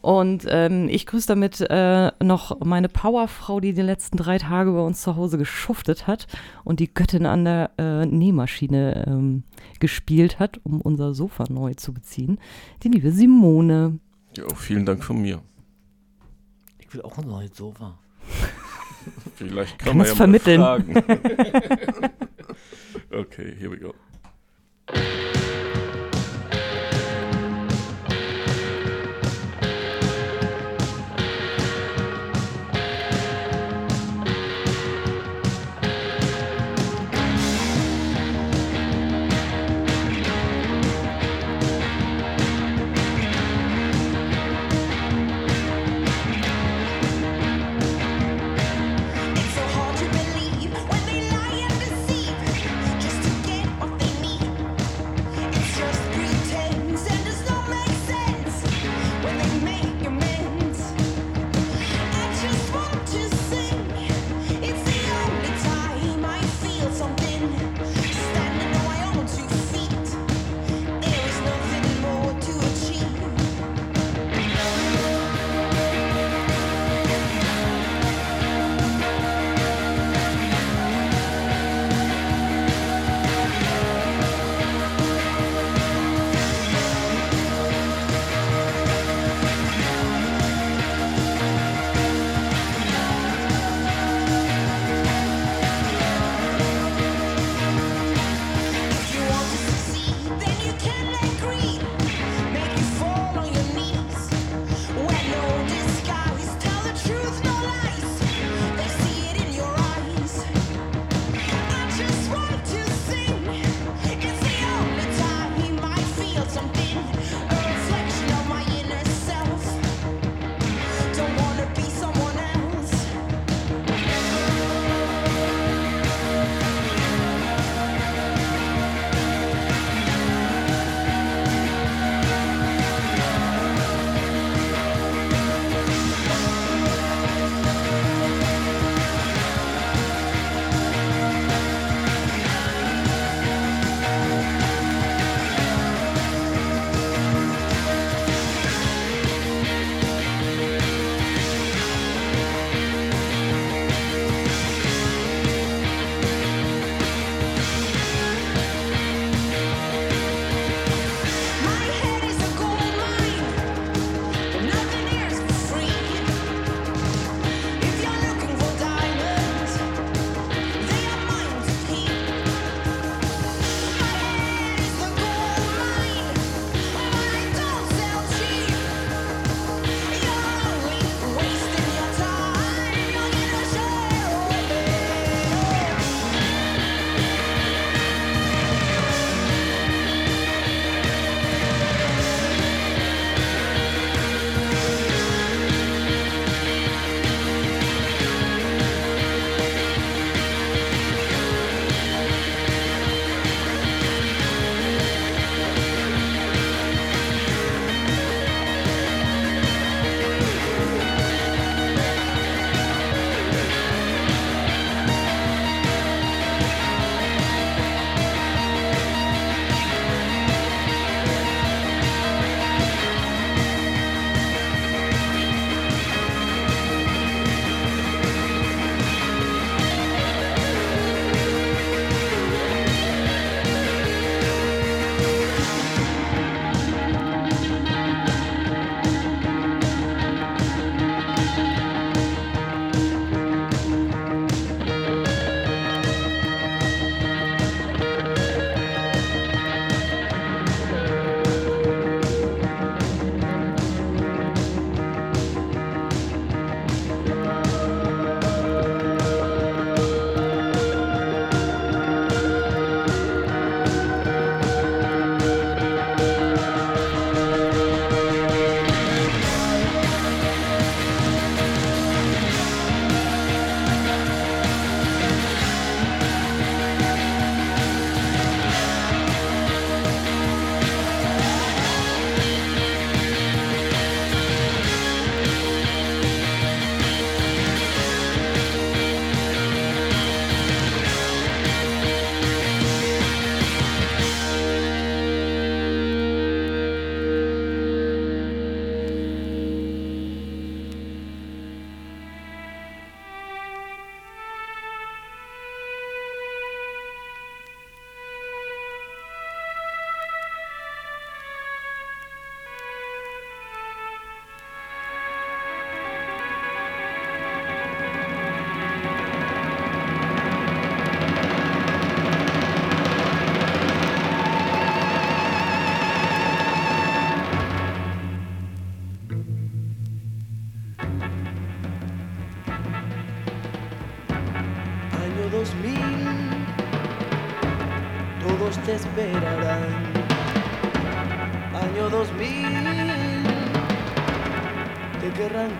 G: Und ähm, ich grüße damit äh, noch meine Powerfrau, die die letzten drei Tage bei uns zu Hause geschuftet hat und die Göttin an der äh, Nähmaschine ähm, gespielt hat, um unser Sofa neu zu beziehen. Die liebe Simone.
E: Ja, vielen Dank von mir.
A: Ich will auch ein neues Sofa.
E: Vielleicht
G: Kann
E: kann man
G: es
E: ja
G: vermitteln.
E: mal fragen. okay, here we go.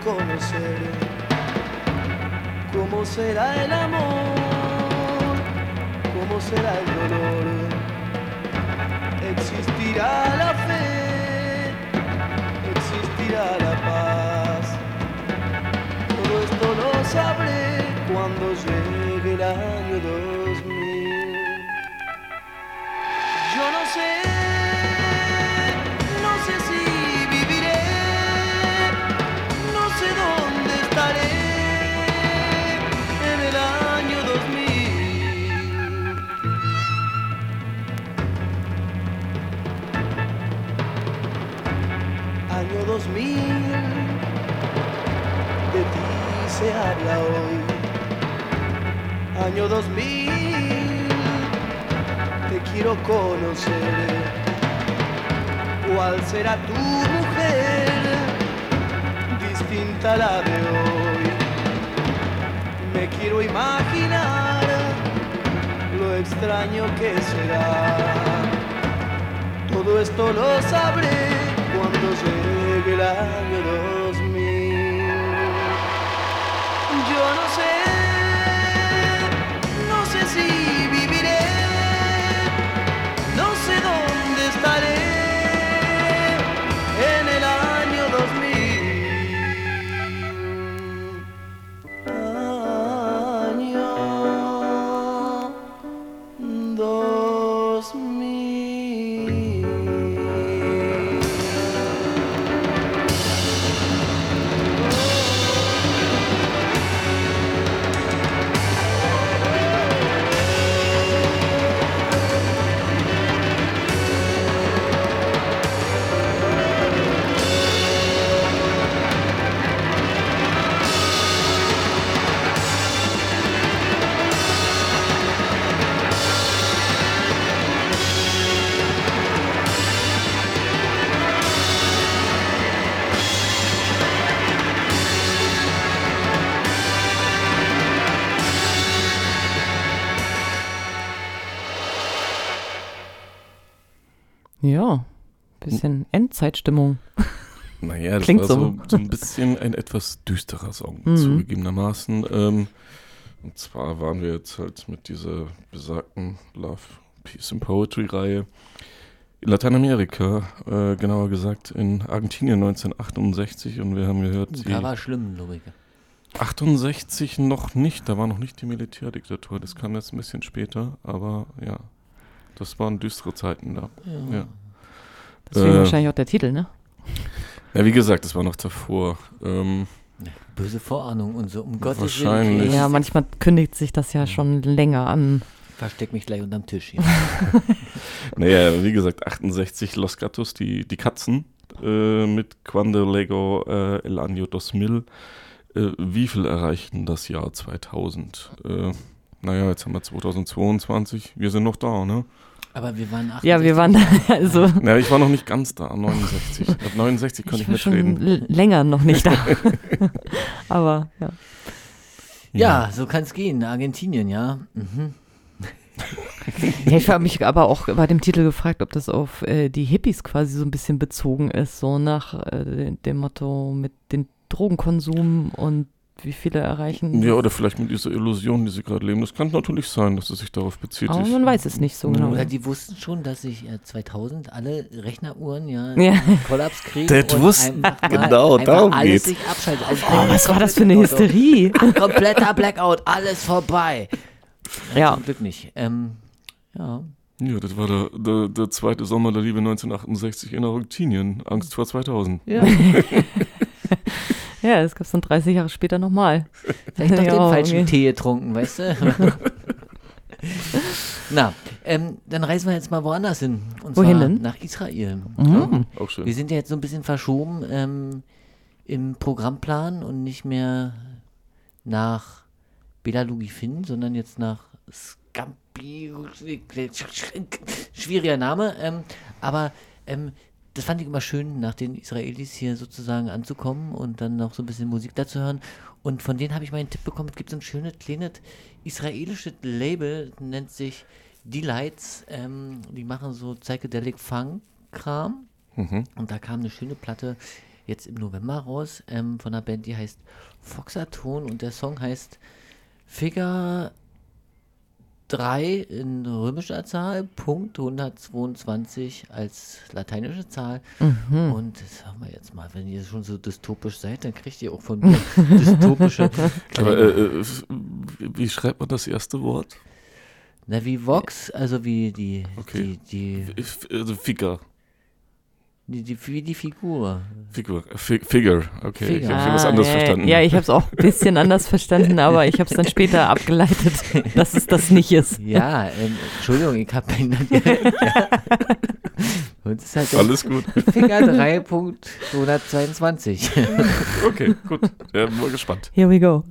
K: Conocer. ¿Cómo será el amor? Año 2000, te quiero conocer. ¿Cuál será tu mujer? Distinta a la de hoy. Me quiero imaginar lo extraño que será. Todo esto lo sabré cuando llegue el año 2000.
G: Ja, bisschen Endzeitstimmung.
E: Naja, das
G: Klingt
E: war
G: so.
E: so, ein bisschen ein etwas düsterer Song,
G: Mhm.
E: zugegebenermaßen. Ähm, und zwar waren wir jetzt halt mit dieser besagten Love, Peace and Poetry-Reihe in Lateinamerika, äh, genauer gesagt in Argentinien 1968 und wir haben gehört,
A: Da war schlimm, glaube ich.
E: 68 noch nicht, da war noch nicht die Militärdiktatur, das kam jetzt ein bisschen später, aber ja, das waren düstere Zeiten da.
A: Ja.
E: Ja.
G: Deswegen
E: Äh,
G: wahrscheinlich auch der Titel, ne?
E: Ja, wie gesagt, das war noch davor. Ähm,
A: Böse Vorahnung und so, um Gottes
E: Wahrscheinlich.
A: Willen.
G: Ja, manchmal kündigt sich das ja schon länger an.
A: Versteck mich gleich unterm Tisch hier.
E: Naja, wie gesagt, 68 Los Gatos, die, die Katzen, äh, mit Cuando Lego äh, El Año 2000. Äh, wie viel erreichten das Jahr 2000? Äh, naja, jetzt haben wir 2022, wir sind noch da, ne?
A: Aber wir waren 68.
G: Ja, wir waren da, also
E: Ja, ich war noch nicht ganz da, 69. Ab 69 konnte ich,
G: ich
E: mitreden.
G: länger noch nicht da. Aber ja.
A: Ja, so kann es gehen. Argentinien, ja. Mhm.
G: ja ich habe mich aber auch bei dem Titel gefragt, ob das auf äh, die Hippies quasi so ein bisschen bezogen ist, so nach äh, dem Motto mit dem Drogenkonsum und wie viele erreichen.
E: Ja, oder vielleicht mit dieser Illusion, die sie gerade leben. Das kann natürlich sein, dass es sich darauf bezieht.
G: Aber
E: Ich-
G: man weiß es nicht so genau.
A: Oder die wussten schon, dass sich äh, 2000 alle Rechneruhren ja,
G: Ja.
A: einen Kollaps kriegen.
E: Das wussten-
A: mal-
E: genau, darum
A: alles
E: geht's.
A: sich abschaltet. Also
G: Oh, was war das für eine Hysterie?
A: Kompletter Blackout, alles vorbei.
G: Ja.
A: Zum Glück nicht. Ähm, ja.
E: Ja, das war der, der, der zweite Sommer der Liebe 1968 in Argentinien. Angst vor 2000.
A: Ja.
G: Ja, das gab es dann 30 Jahre später nochmal.
A: Vielleicht doch den
G: Ja,
A: falschen
G: okay.
A: Tee getrunken, weißt du? Na, ähm, dann reisen wir jetzt mal woanders hin. Und
G: Wohin
A: zwar
G: denn?
A: nach Israel.
G: Mhm.
E: Auch schön.
A: Wir sind ja jetzt so ein bisschen verschoben ähm, im Programmplan und nicht mehr nach Belalugifin, sondern jetzt nach Scampi. Schwieriger Name, ähm, aber ähm, das fand ich immer schön, nach den Israelis hier sozusagen anzukommen und dann noch so ein bisschen Musik dazu hören. Und von denen habe ich mal einen Tipp bekommen, es gibt so ein schönes kleines israelisches Label, nennt sich Delights. Ähm, die machen so Psychedelic Funk-Kram.
E: Mhm.
A: Und da kam eine schöne Platte jetzt im November raus ähm, von einer Band, die heißt Foxaton und der Song heißt Figure 3 in römischer Zahl, Punkt 122 als lateinische Zahl.
G: Mhm.
A: Und sagen wir jetzt mal, wenn ihr schon so dystopisch seid, dann kriegt ihr auch von mir dystopische
E: Aber äh, äh, wie schreibt man das erste Wort?
A: Na, wie Vox, also wie die,
E: Okay.
A: die, die,
E: Also Figure.
A: Die, die, wie die Figur.
E: Figure. äh, Fi- Figure. Okay, ich
A: Figure.
E: habe was
G: Ah,
E: anderes
G: ja,
E: verstanden.
G: Ja, ich habe es auch ein bisschen anders verstanden, aber ich habe es dann später abgeleitet, dass es das nicht ist.
A: Ja, ähm, Entschuldigung, ich habe ja. Und es ist halt
E: Alles gut.
A: Finger 3.122.
E: Okay, gut. Ja, bin mal gespannt.
G: Here we go.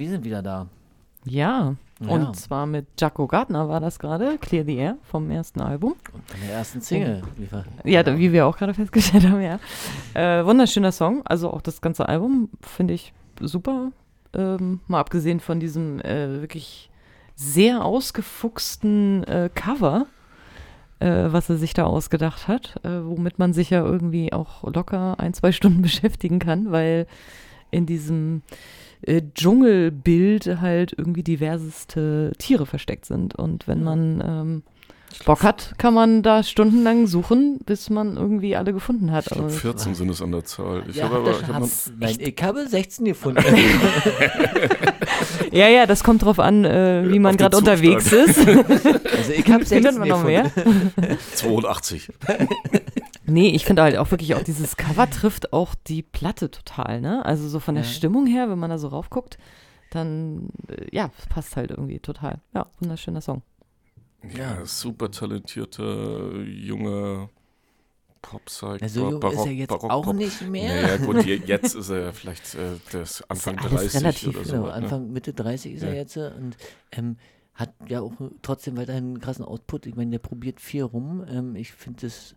A: Wir sind wieder da.
G: Ja,
A: Ja.
G: und zwar mit Jaco Gardner war das gerade, Clear the Air vom ersten Album.
A: Und von der ersten Single. Wir,
G: Ja, da, wie wir auch gerade festgestellt haben, ja. Äh, wunderschöner Song, also auch das ganze Album finde ich super. Ähm, mal abgesehen von diesem äh, wirklich sehr ausgefuchsten äh, Cover, äh, was er sich da ausgedacht hat, äh, womit man sich ja irgendwie auch locker ein, zwei Stunden beschäftigen kann, weil in diesem äh, Dschungelbild halt irgendwie diverseste Tiere versteckt sind. Und wenn man ähm, Bock hat, kann man da stundenlang suchen, bis man irgendwie alle gefunden hat.
E: Ich glaube,
G: Aber-
E: 14 sind es an der Zahl. Ich
A: ja,
E: habe aber
A: er
E: ich hab
A: Nein, ich habe 16 gefunden.
G: ja, ja, das kommt drauf an, äh, wie man gerade unterwegs ist.
A: also ich habe 16
G: Findet man noch mehr?
A: gefunden.
E: 82.
G: Nee, ich finde halt auch wirklich auch dieses Cover trifft auch die Platte total, ne? Also so von der
A: Ja.
G: Stimmung her, wenn man da so raufguckt, dann äh, ja, passt halt irgendwie total. Ja, wunderschöner Song.
E: Ja, super talentierter, junger Popsych.
A: Na, so jung ist er jetzt auch nicht mehr.
E: Naja, gut, je- jetzt ist er ja vielleicht äh, das Anfang
A: ist alles
E: 30
A: relativ,
E: oder so.
A: genau,
E: ne?
A: Anfang, Mitte 30 ist
E: Ja.
A: er jetzt äh, und ähm, hat ja auch trotzdem weiterhin einen krassen Output. Ich meine, der probiert viel rum. Ähm, ich finde das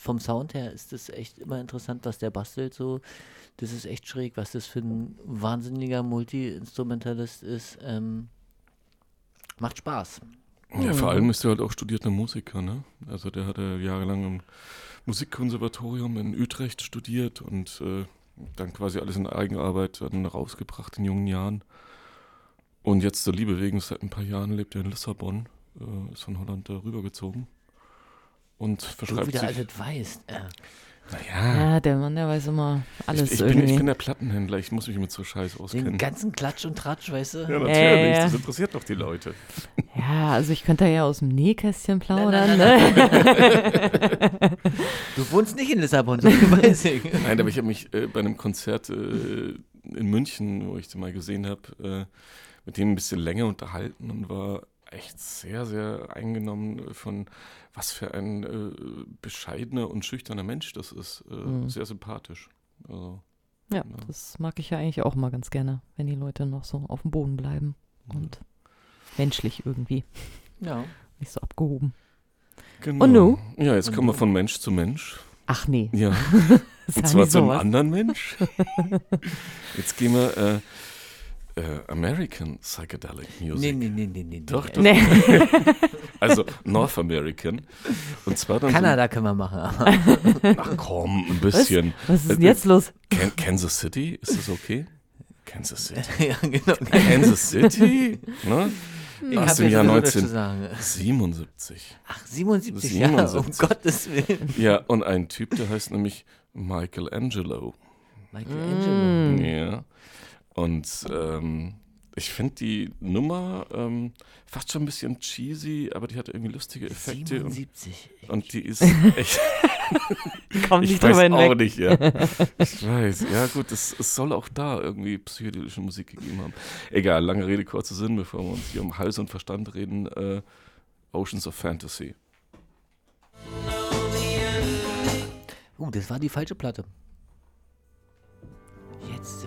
A: vom Sound her ist das echt immer interessant, was der bastelt. So, das ist echt schräg, was das für ein wahnsinniger Multi-Instrumentalist ist. Ähm, macht Spaß.
E: Ja, vor allem ist er halt auch studierter Musiker, ne? Also der hat ja jahrelang im Musikkonservatorium in Utrecht studiert und äh, dann quasi alles in Eigenarbeit dann rausgebracht in jungen Jahren. Und jetzt zur Liebe wegen, seit ein paar Jahren lebt er in Lissabon, äh, ist von Holland da rübergezogen und
A: Du
E: verschreibt
A: wieder
E: sich.
A: alles weißt. Äh,
E: Naja,
G: Ja, der Mann, der weiß immer alles
E: ich, ich, bin,
G: irgendwie.
E: ich bin der Plattenhändler, ich muss mich mit so Scheiß
A: den
E: auskennen.
A: ganzen Klatsch und Tratsch, weißt du?
E: Ja, natürlich,
G: ja.
E: das interessiert doch die Leute.
G: ja, also ich könnte ja aus dem Nähkästchen plaudern,
A: nein,
G: ne?
A: Du wohnst nicht in Lissabon, so weiß ich.
E: Nein, aber ich habe mich äh, bei einem Konzert äh, in München, wo ich den mal gesehen habe, äh, mit dem ein bisschen länger unterhalten und war echt sehr, sehr eingenommen von, was für ein äh, bescheidener und schüchterner Mensch das ist. Äh,
G: Mhm.
E: Sehr sympathisch. Also,
G: Ja, das mag ich ja eigentlich auch mal ganz gerne, wenn die Leute noch so auf dem Boden bleiben und menschlich irgendwie,
A: Ja.
G: nicht so abgehoben.
E: genau.
G: Und nu?
E: Ja, jetzt kommen wir von Mensch zu Mensch.
G: Ach nee,
E: Ja, und zwar zu einem anderen Mensch. Jetzt gehen wir äh, äh, American Psychedelic Music.
A: Nee, nee, nee, nee, nee.
E: Doch, doch.
G: Nee.
E: Also North American. Und zwar dann.
A: Kanada können wir machen. aber-
E: So, ach komm, ein bisschen.
G: Was ist denn jetzt los?
E: Kan Kansas City, ist das okay? Kansas City.
A: ja, genau.
E: Kansas City? Ne?
A: Ich
E: Aus dem Jahr
A: sowieso nichts zu sagen.
E: 1977.
A: Ach, 77, ja, um
E: 77.
A: Gottes Willen.
E: Ja, und ein Typ, der heißt nämlich Michelangelo.
A: Michelangelo.
E: Ja. Und ähm, ich finde die Nummer ähm, fast schon ein bisschen cheesy, aber die hat irgendwie lustige Effekte. Und,
A: 77.
E: und die ist echt.
G: Komm
E: ich
G: nicht
E: weiß
G: drüber
E: auch
G: hinweg.
E: nicht, ja. Ich weiß. Ja, gut, es, es soll auch da irgendwie psychedelische Musik gegeben haben. Egal, lange Rede, kurzer Sinn, bevor wir uns hier um Hals und Verstand reden. Äh, Oceans of Fantasy.
A: Uh, das war die falsche Platte. Jetzt.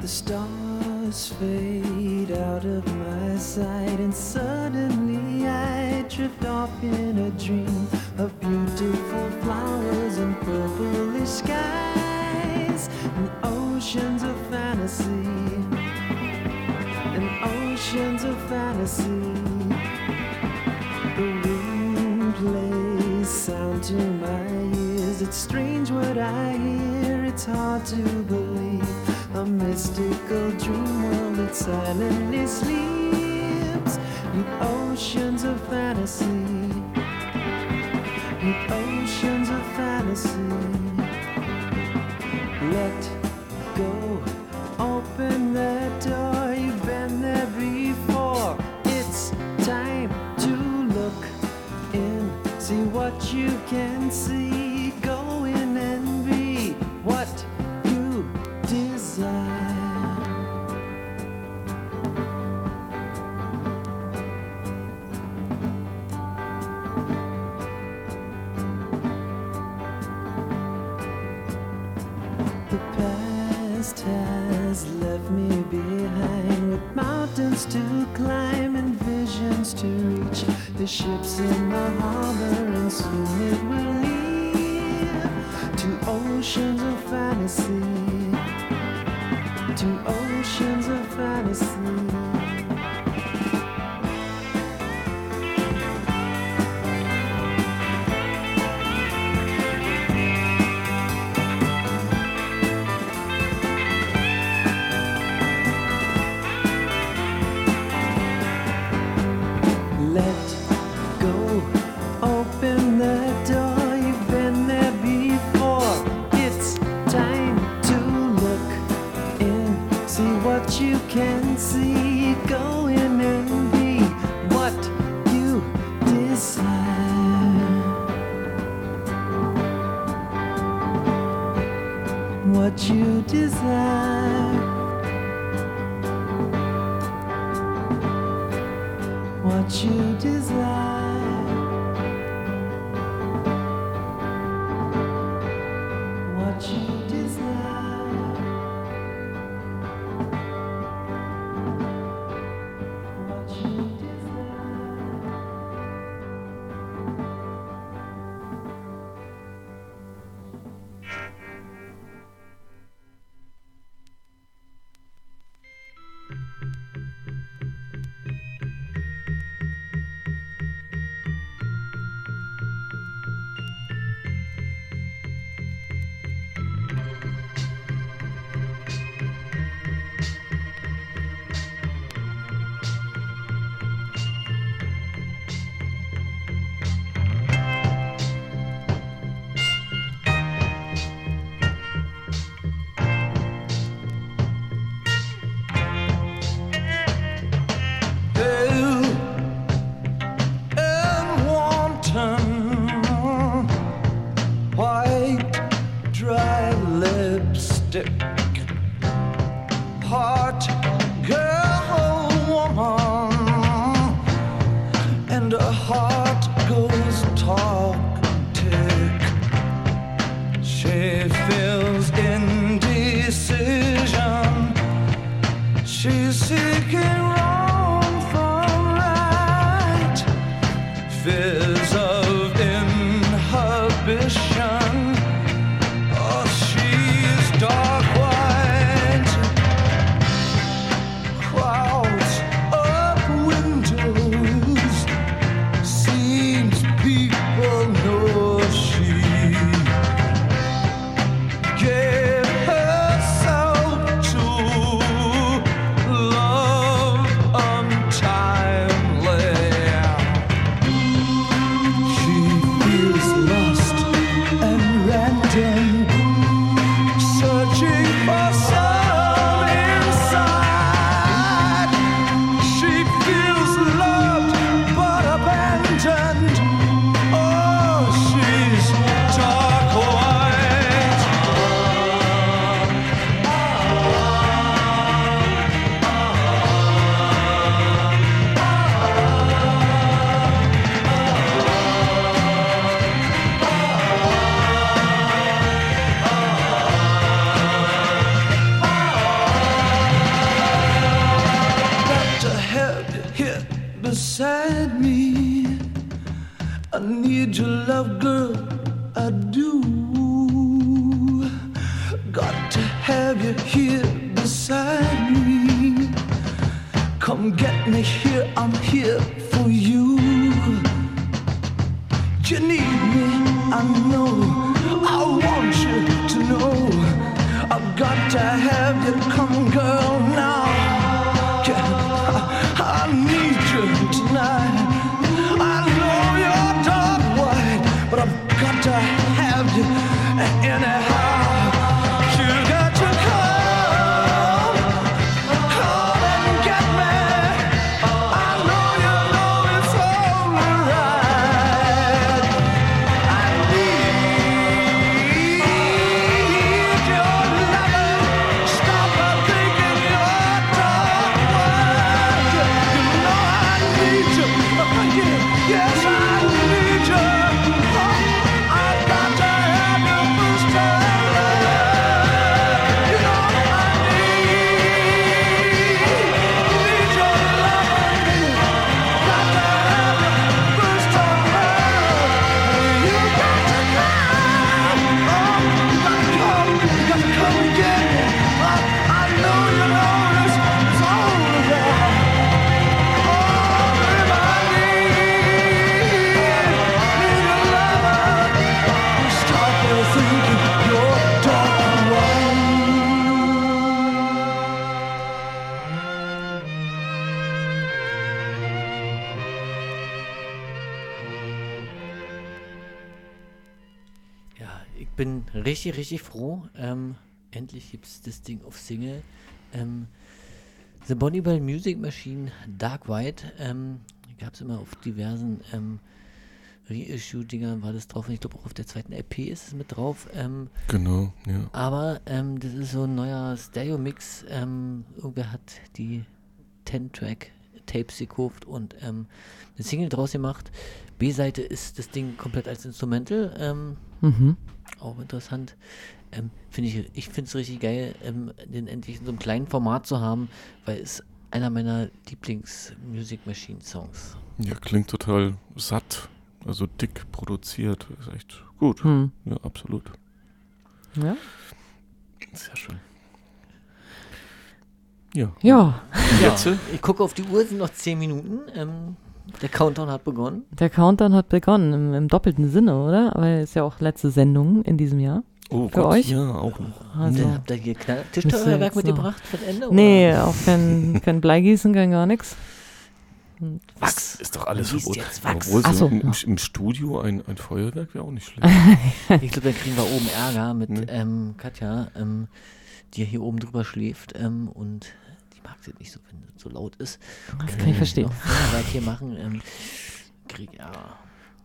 H: The stars fade out of my sight, and suddenly I drift off in a dream of beautiful flowers and purplish skies and oceans of fantasy. Oceans of fantasy. The wind plays sound to my ears. It's strange what I hear, it's hard to believe. A mystical dream world that silently sleeps. With oceans of fantasy. With oceans hot girl
A: richtig, richtig froh. Ähm, endlich gibt es das Ding auf Single. Ähm, The Bonnibel Music Machine Dark White ähm, gab es immer auf diversen ähm, Reissue-Dingern war das drauf und ich glaube auch auf der zweiten LP ist es mit drauf. Ähm,
E: Genau, ja.
A: aber ähm, das ist so ein neuer Stereo-Mix. Ähm, irgendwer hat die 10-Track-Tapes gekauft und ähm, eine Single draus gemacht. B-Seite ist das Ding komplett als Instrumental. Ähm,
G: Mhm.
A: Auch interessant. Ähm, find ich ich finde es richtig geil, ähm, den endlich in so einem kleinen Format zu haben, weil es einer meiner Lieblings-Music Machine-Songs.
E: Ja, klingt total satt, also dick produziert. Ist echt gut.
G: Hm.
E: Ja, absolut.
G: Ja.
E: Sehr schön. Ja.
G: Ja,
E: Jetzt? äh,
A: Ich gucke auf die Uhr, sind noch 10 Minuten. Ähm, der Countdown hat begonnen.
G: der Countdown hat begonnen, im, im doppelten Sinne, oder? Weil es ja auch letzte Sendung in diesem Jahr.
E: Oh
G: Für euch?
E: Ja, auch noch.
G: Also,
A: Dann habt ihr hier Tischfeuerwerk mitgebracht für das Ende? oder?
G: nee, auch kein, kein Bleigießen, kein gar nichts.
A: Wachs.
E: Ist doch alles verboten. Obwohl so
G: so.
E: im, im Studio ein, ein Feuerwerk wäre auch nicht schlecht.
A: Ich glaube, dann kriegen wir oben Ärger mit
E: Nee.
A: ähm, Katja, ähm, die ja hier oben drüber schläft ähm, und die mag es nicht so, wenn es so laut ist.
G: Das kann ich verstehen.
A: Noch hier machen. Ähm, krieg, ja.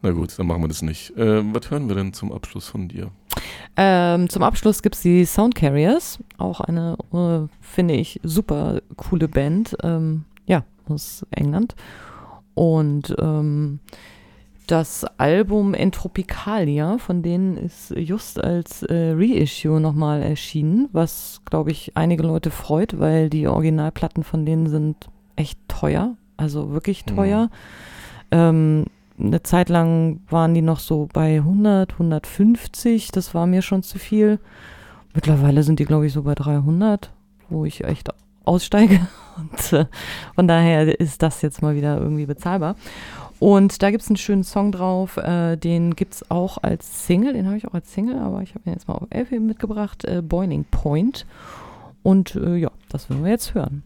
E: Na gut, dann machen wir das nicht. Ähm, was hören wir denn zum Abschluss von dir?
G: Ähm, zum Abschluss gibt es die Sound Carriers, auch eine, äh, finde ich, super coole Band, ähm, ja, aus England. Und ähm, das Album Entropicalia von denen ist just als äh, Reissue nochmal erschienen, was, glaube ich, einige Leute freut, weil die Originalplatten von denen sind echt teuer, also wirklich
E: Mhm.
G: teuer. Ähm, eine Zeit lang waren die noch so bei 100, 150, das war mir schon zu viel. Mittlerweile sind die, glaube ich, so bei 300, wo ich echt aussteige. Und äh, von daher ist das jetzt mal wieder irgendwie bezahlbar. Und da gibt es einen schönen Song drauf, äh, den gibt es auch als Single, den habe ich auch als Single, aber ich habe ihn jetzt mal auf LP mitgebracht, äh, Boiling Point. Und äh, ja, das werden wir jetzt hören.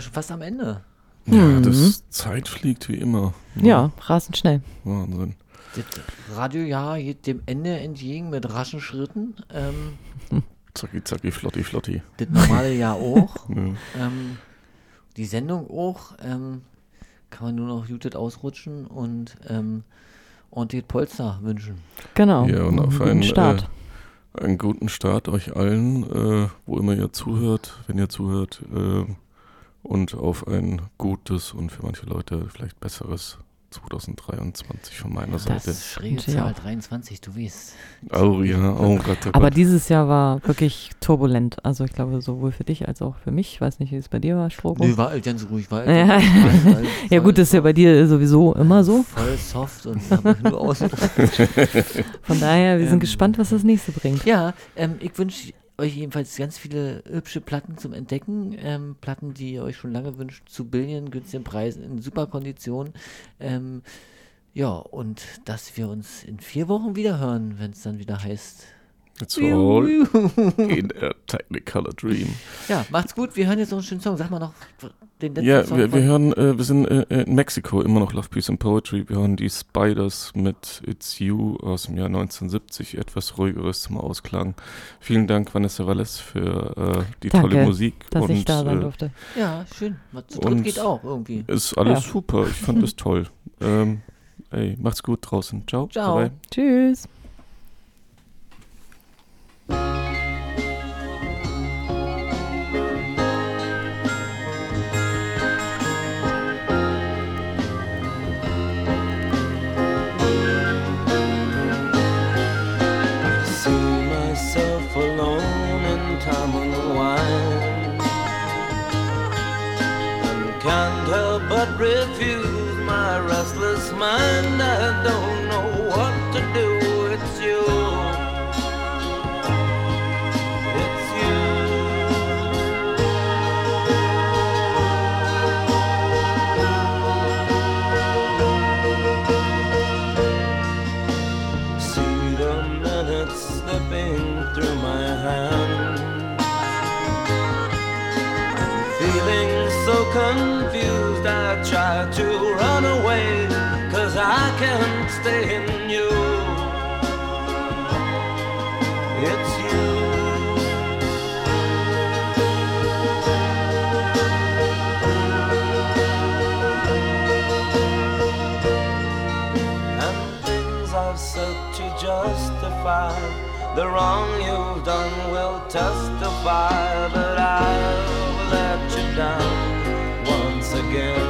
A: Wir schon fast am Ende.
E: Ja,
G: Mhm.
E: das Zeit fliegt wie immer.
G: Ja, rasend schnell.
E: Wahnsinn.
A: Das Radiojahr geht dem Ende entgegen mit raschen Schritten. Ähm,
E: Zacki, zacki, flotti, flotti.
A: das normale Jahr auch.
E: Ja.
A: ähm, die Sendung auch. Ähm, kann man nur noch Judith ausrutschen und ähm, ordentlich Polster wünschen.
G: Genau.
E: Ja, und auf
G: Guten
E: einen,
G: Start.
E: Äh, einen guten Start euch allen, äh, wo immer ihr zuhört, wenn ihr zuhört. Äh, und auf ein gutes und für manche Leute vielleicht besseres 2023 von meiner Seite.
A: Das schräge Zahl
G: auch.
A: 23, du weißt.
E: Oh ja, oh Gott, oh
G: Aber
E: Gott.
G: dieses Jahr war wirklich turbulent. Also ich glaube, sowohl für dich als auch für mich. Ich weiß nicht, wie es bei dir war, Strobo.
A: Nee, war halt ganz ruhig. War halt
G: Ja. ja gut, das ist ja bei dir sowieso immer so.
A: Voll soft und nur aus.
G: Von daher, wir sind
A: Ähm,
G: gespannt, was das nächste bringt.
A: Ja, ähm, ich wünsche euch jedenfalls ganz viele hübsche Platten zum Entdecken. Ähm, Platten, die ihr euch schon lange wünscht, zu billigen, günstigen Preisen, in super Konditionen. Ähm, ja, und dass wir uns in vier Wochen wieder hören, wenn es dann wieder heißt.
E: It's all in a Technicolor Dream.
A: Ja, macht's gut. Wir hören jetzt noch einen schönen Song. Sag mal noch den letzten
E: Ja,
A: Song.
E: wir, wir
A: von-
E: hören, äh, wir sind äh, in Mexiko immer noch Love, Peace and Poetry. Wir hören die Spiders mit It's You aus dem Jahr 1970, etwas ruhigeres zum Ausklang. Vielen Dank, Vanessa Valles, für äh, die
G: Danke,
E: tolle Musik.
G: dass ich
E: und,
G: da sein
E: äh,
G: durfte.
A: Ja, schön. Zu dritt geht auch irgendwie.
E: Ist alles
G: Ja.
E: super. Ich fand es toll. Ähm, ey, macht's gut draußen. Ciao.
A: Ciao.
E: Bye-bye.
G: Tschüss.
L: Refuse my restless mind. I don't know what to do. It's you. It's you. See the minutes slipping through my hand. I'm feeling so. To run away, cause I can't stay in you. It's you. and things I've said to justify the wrong you've done will testify that I've let you down once again.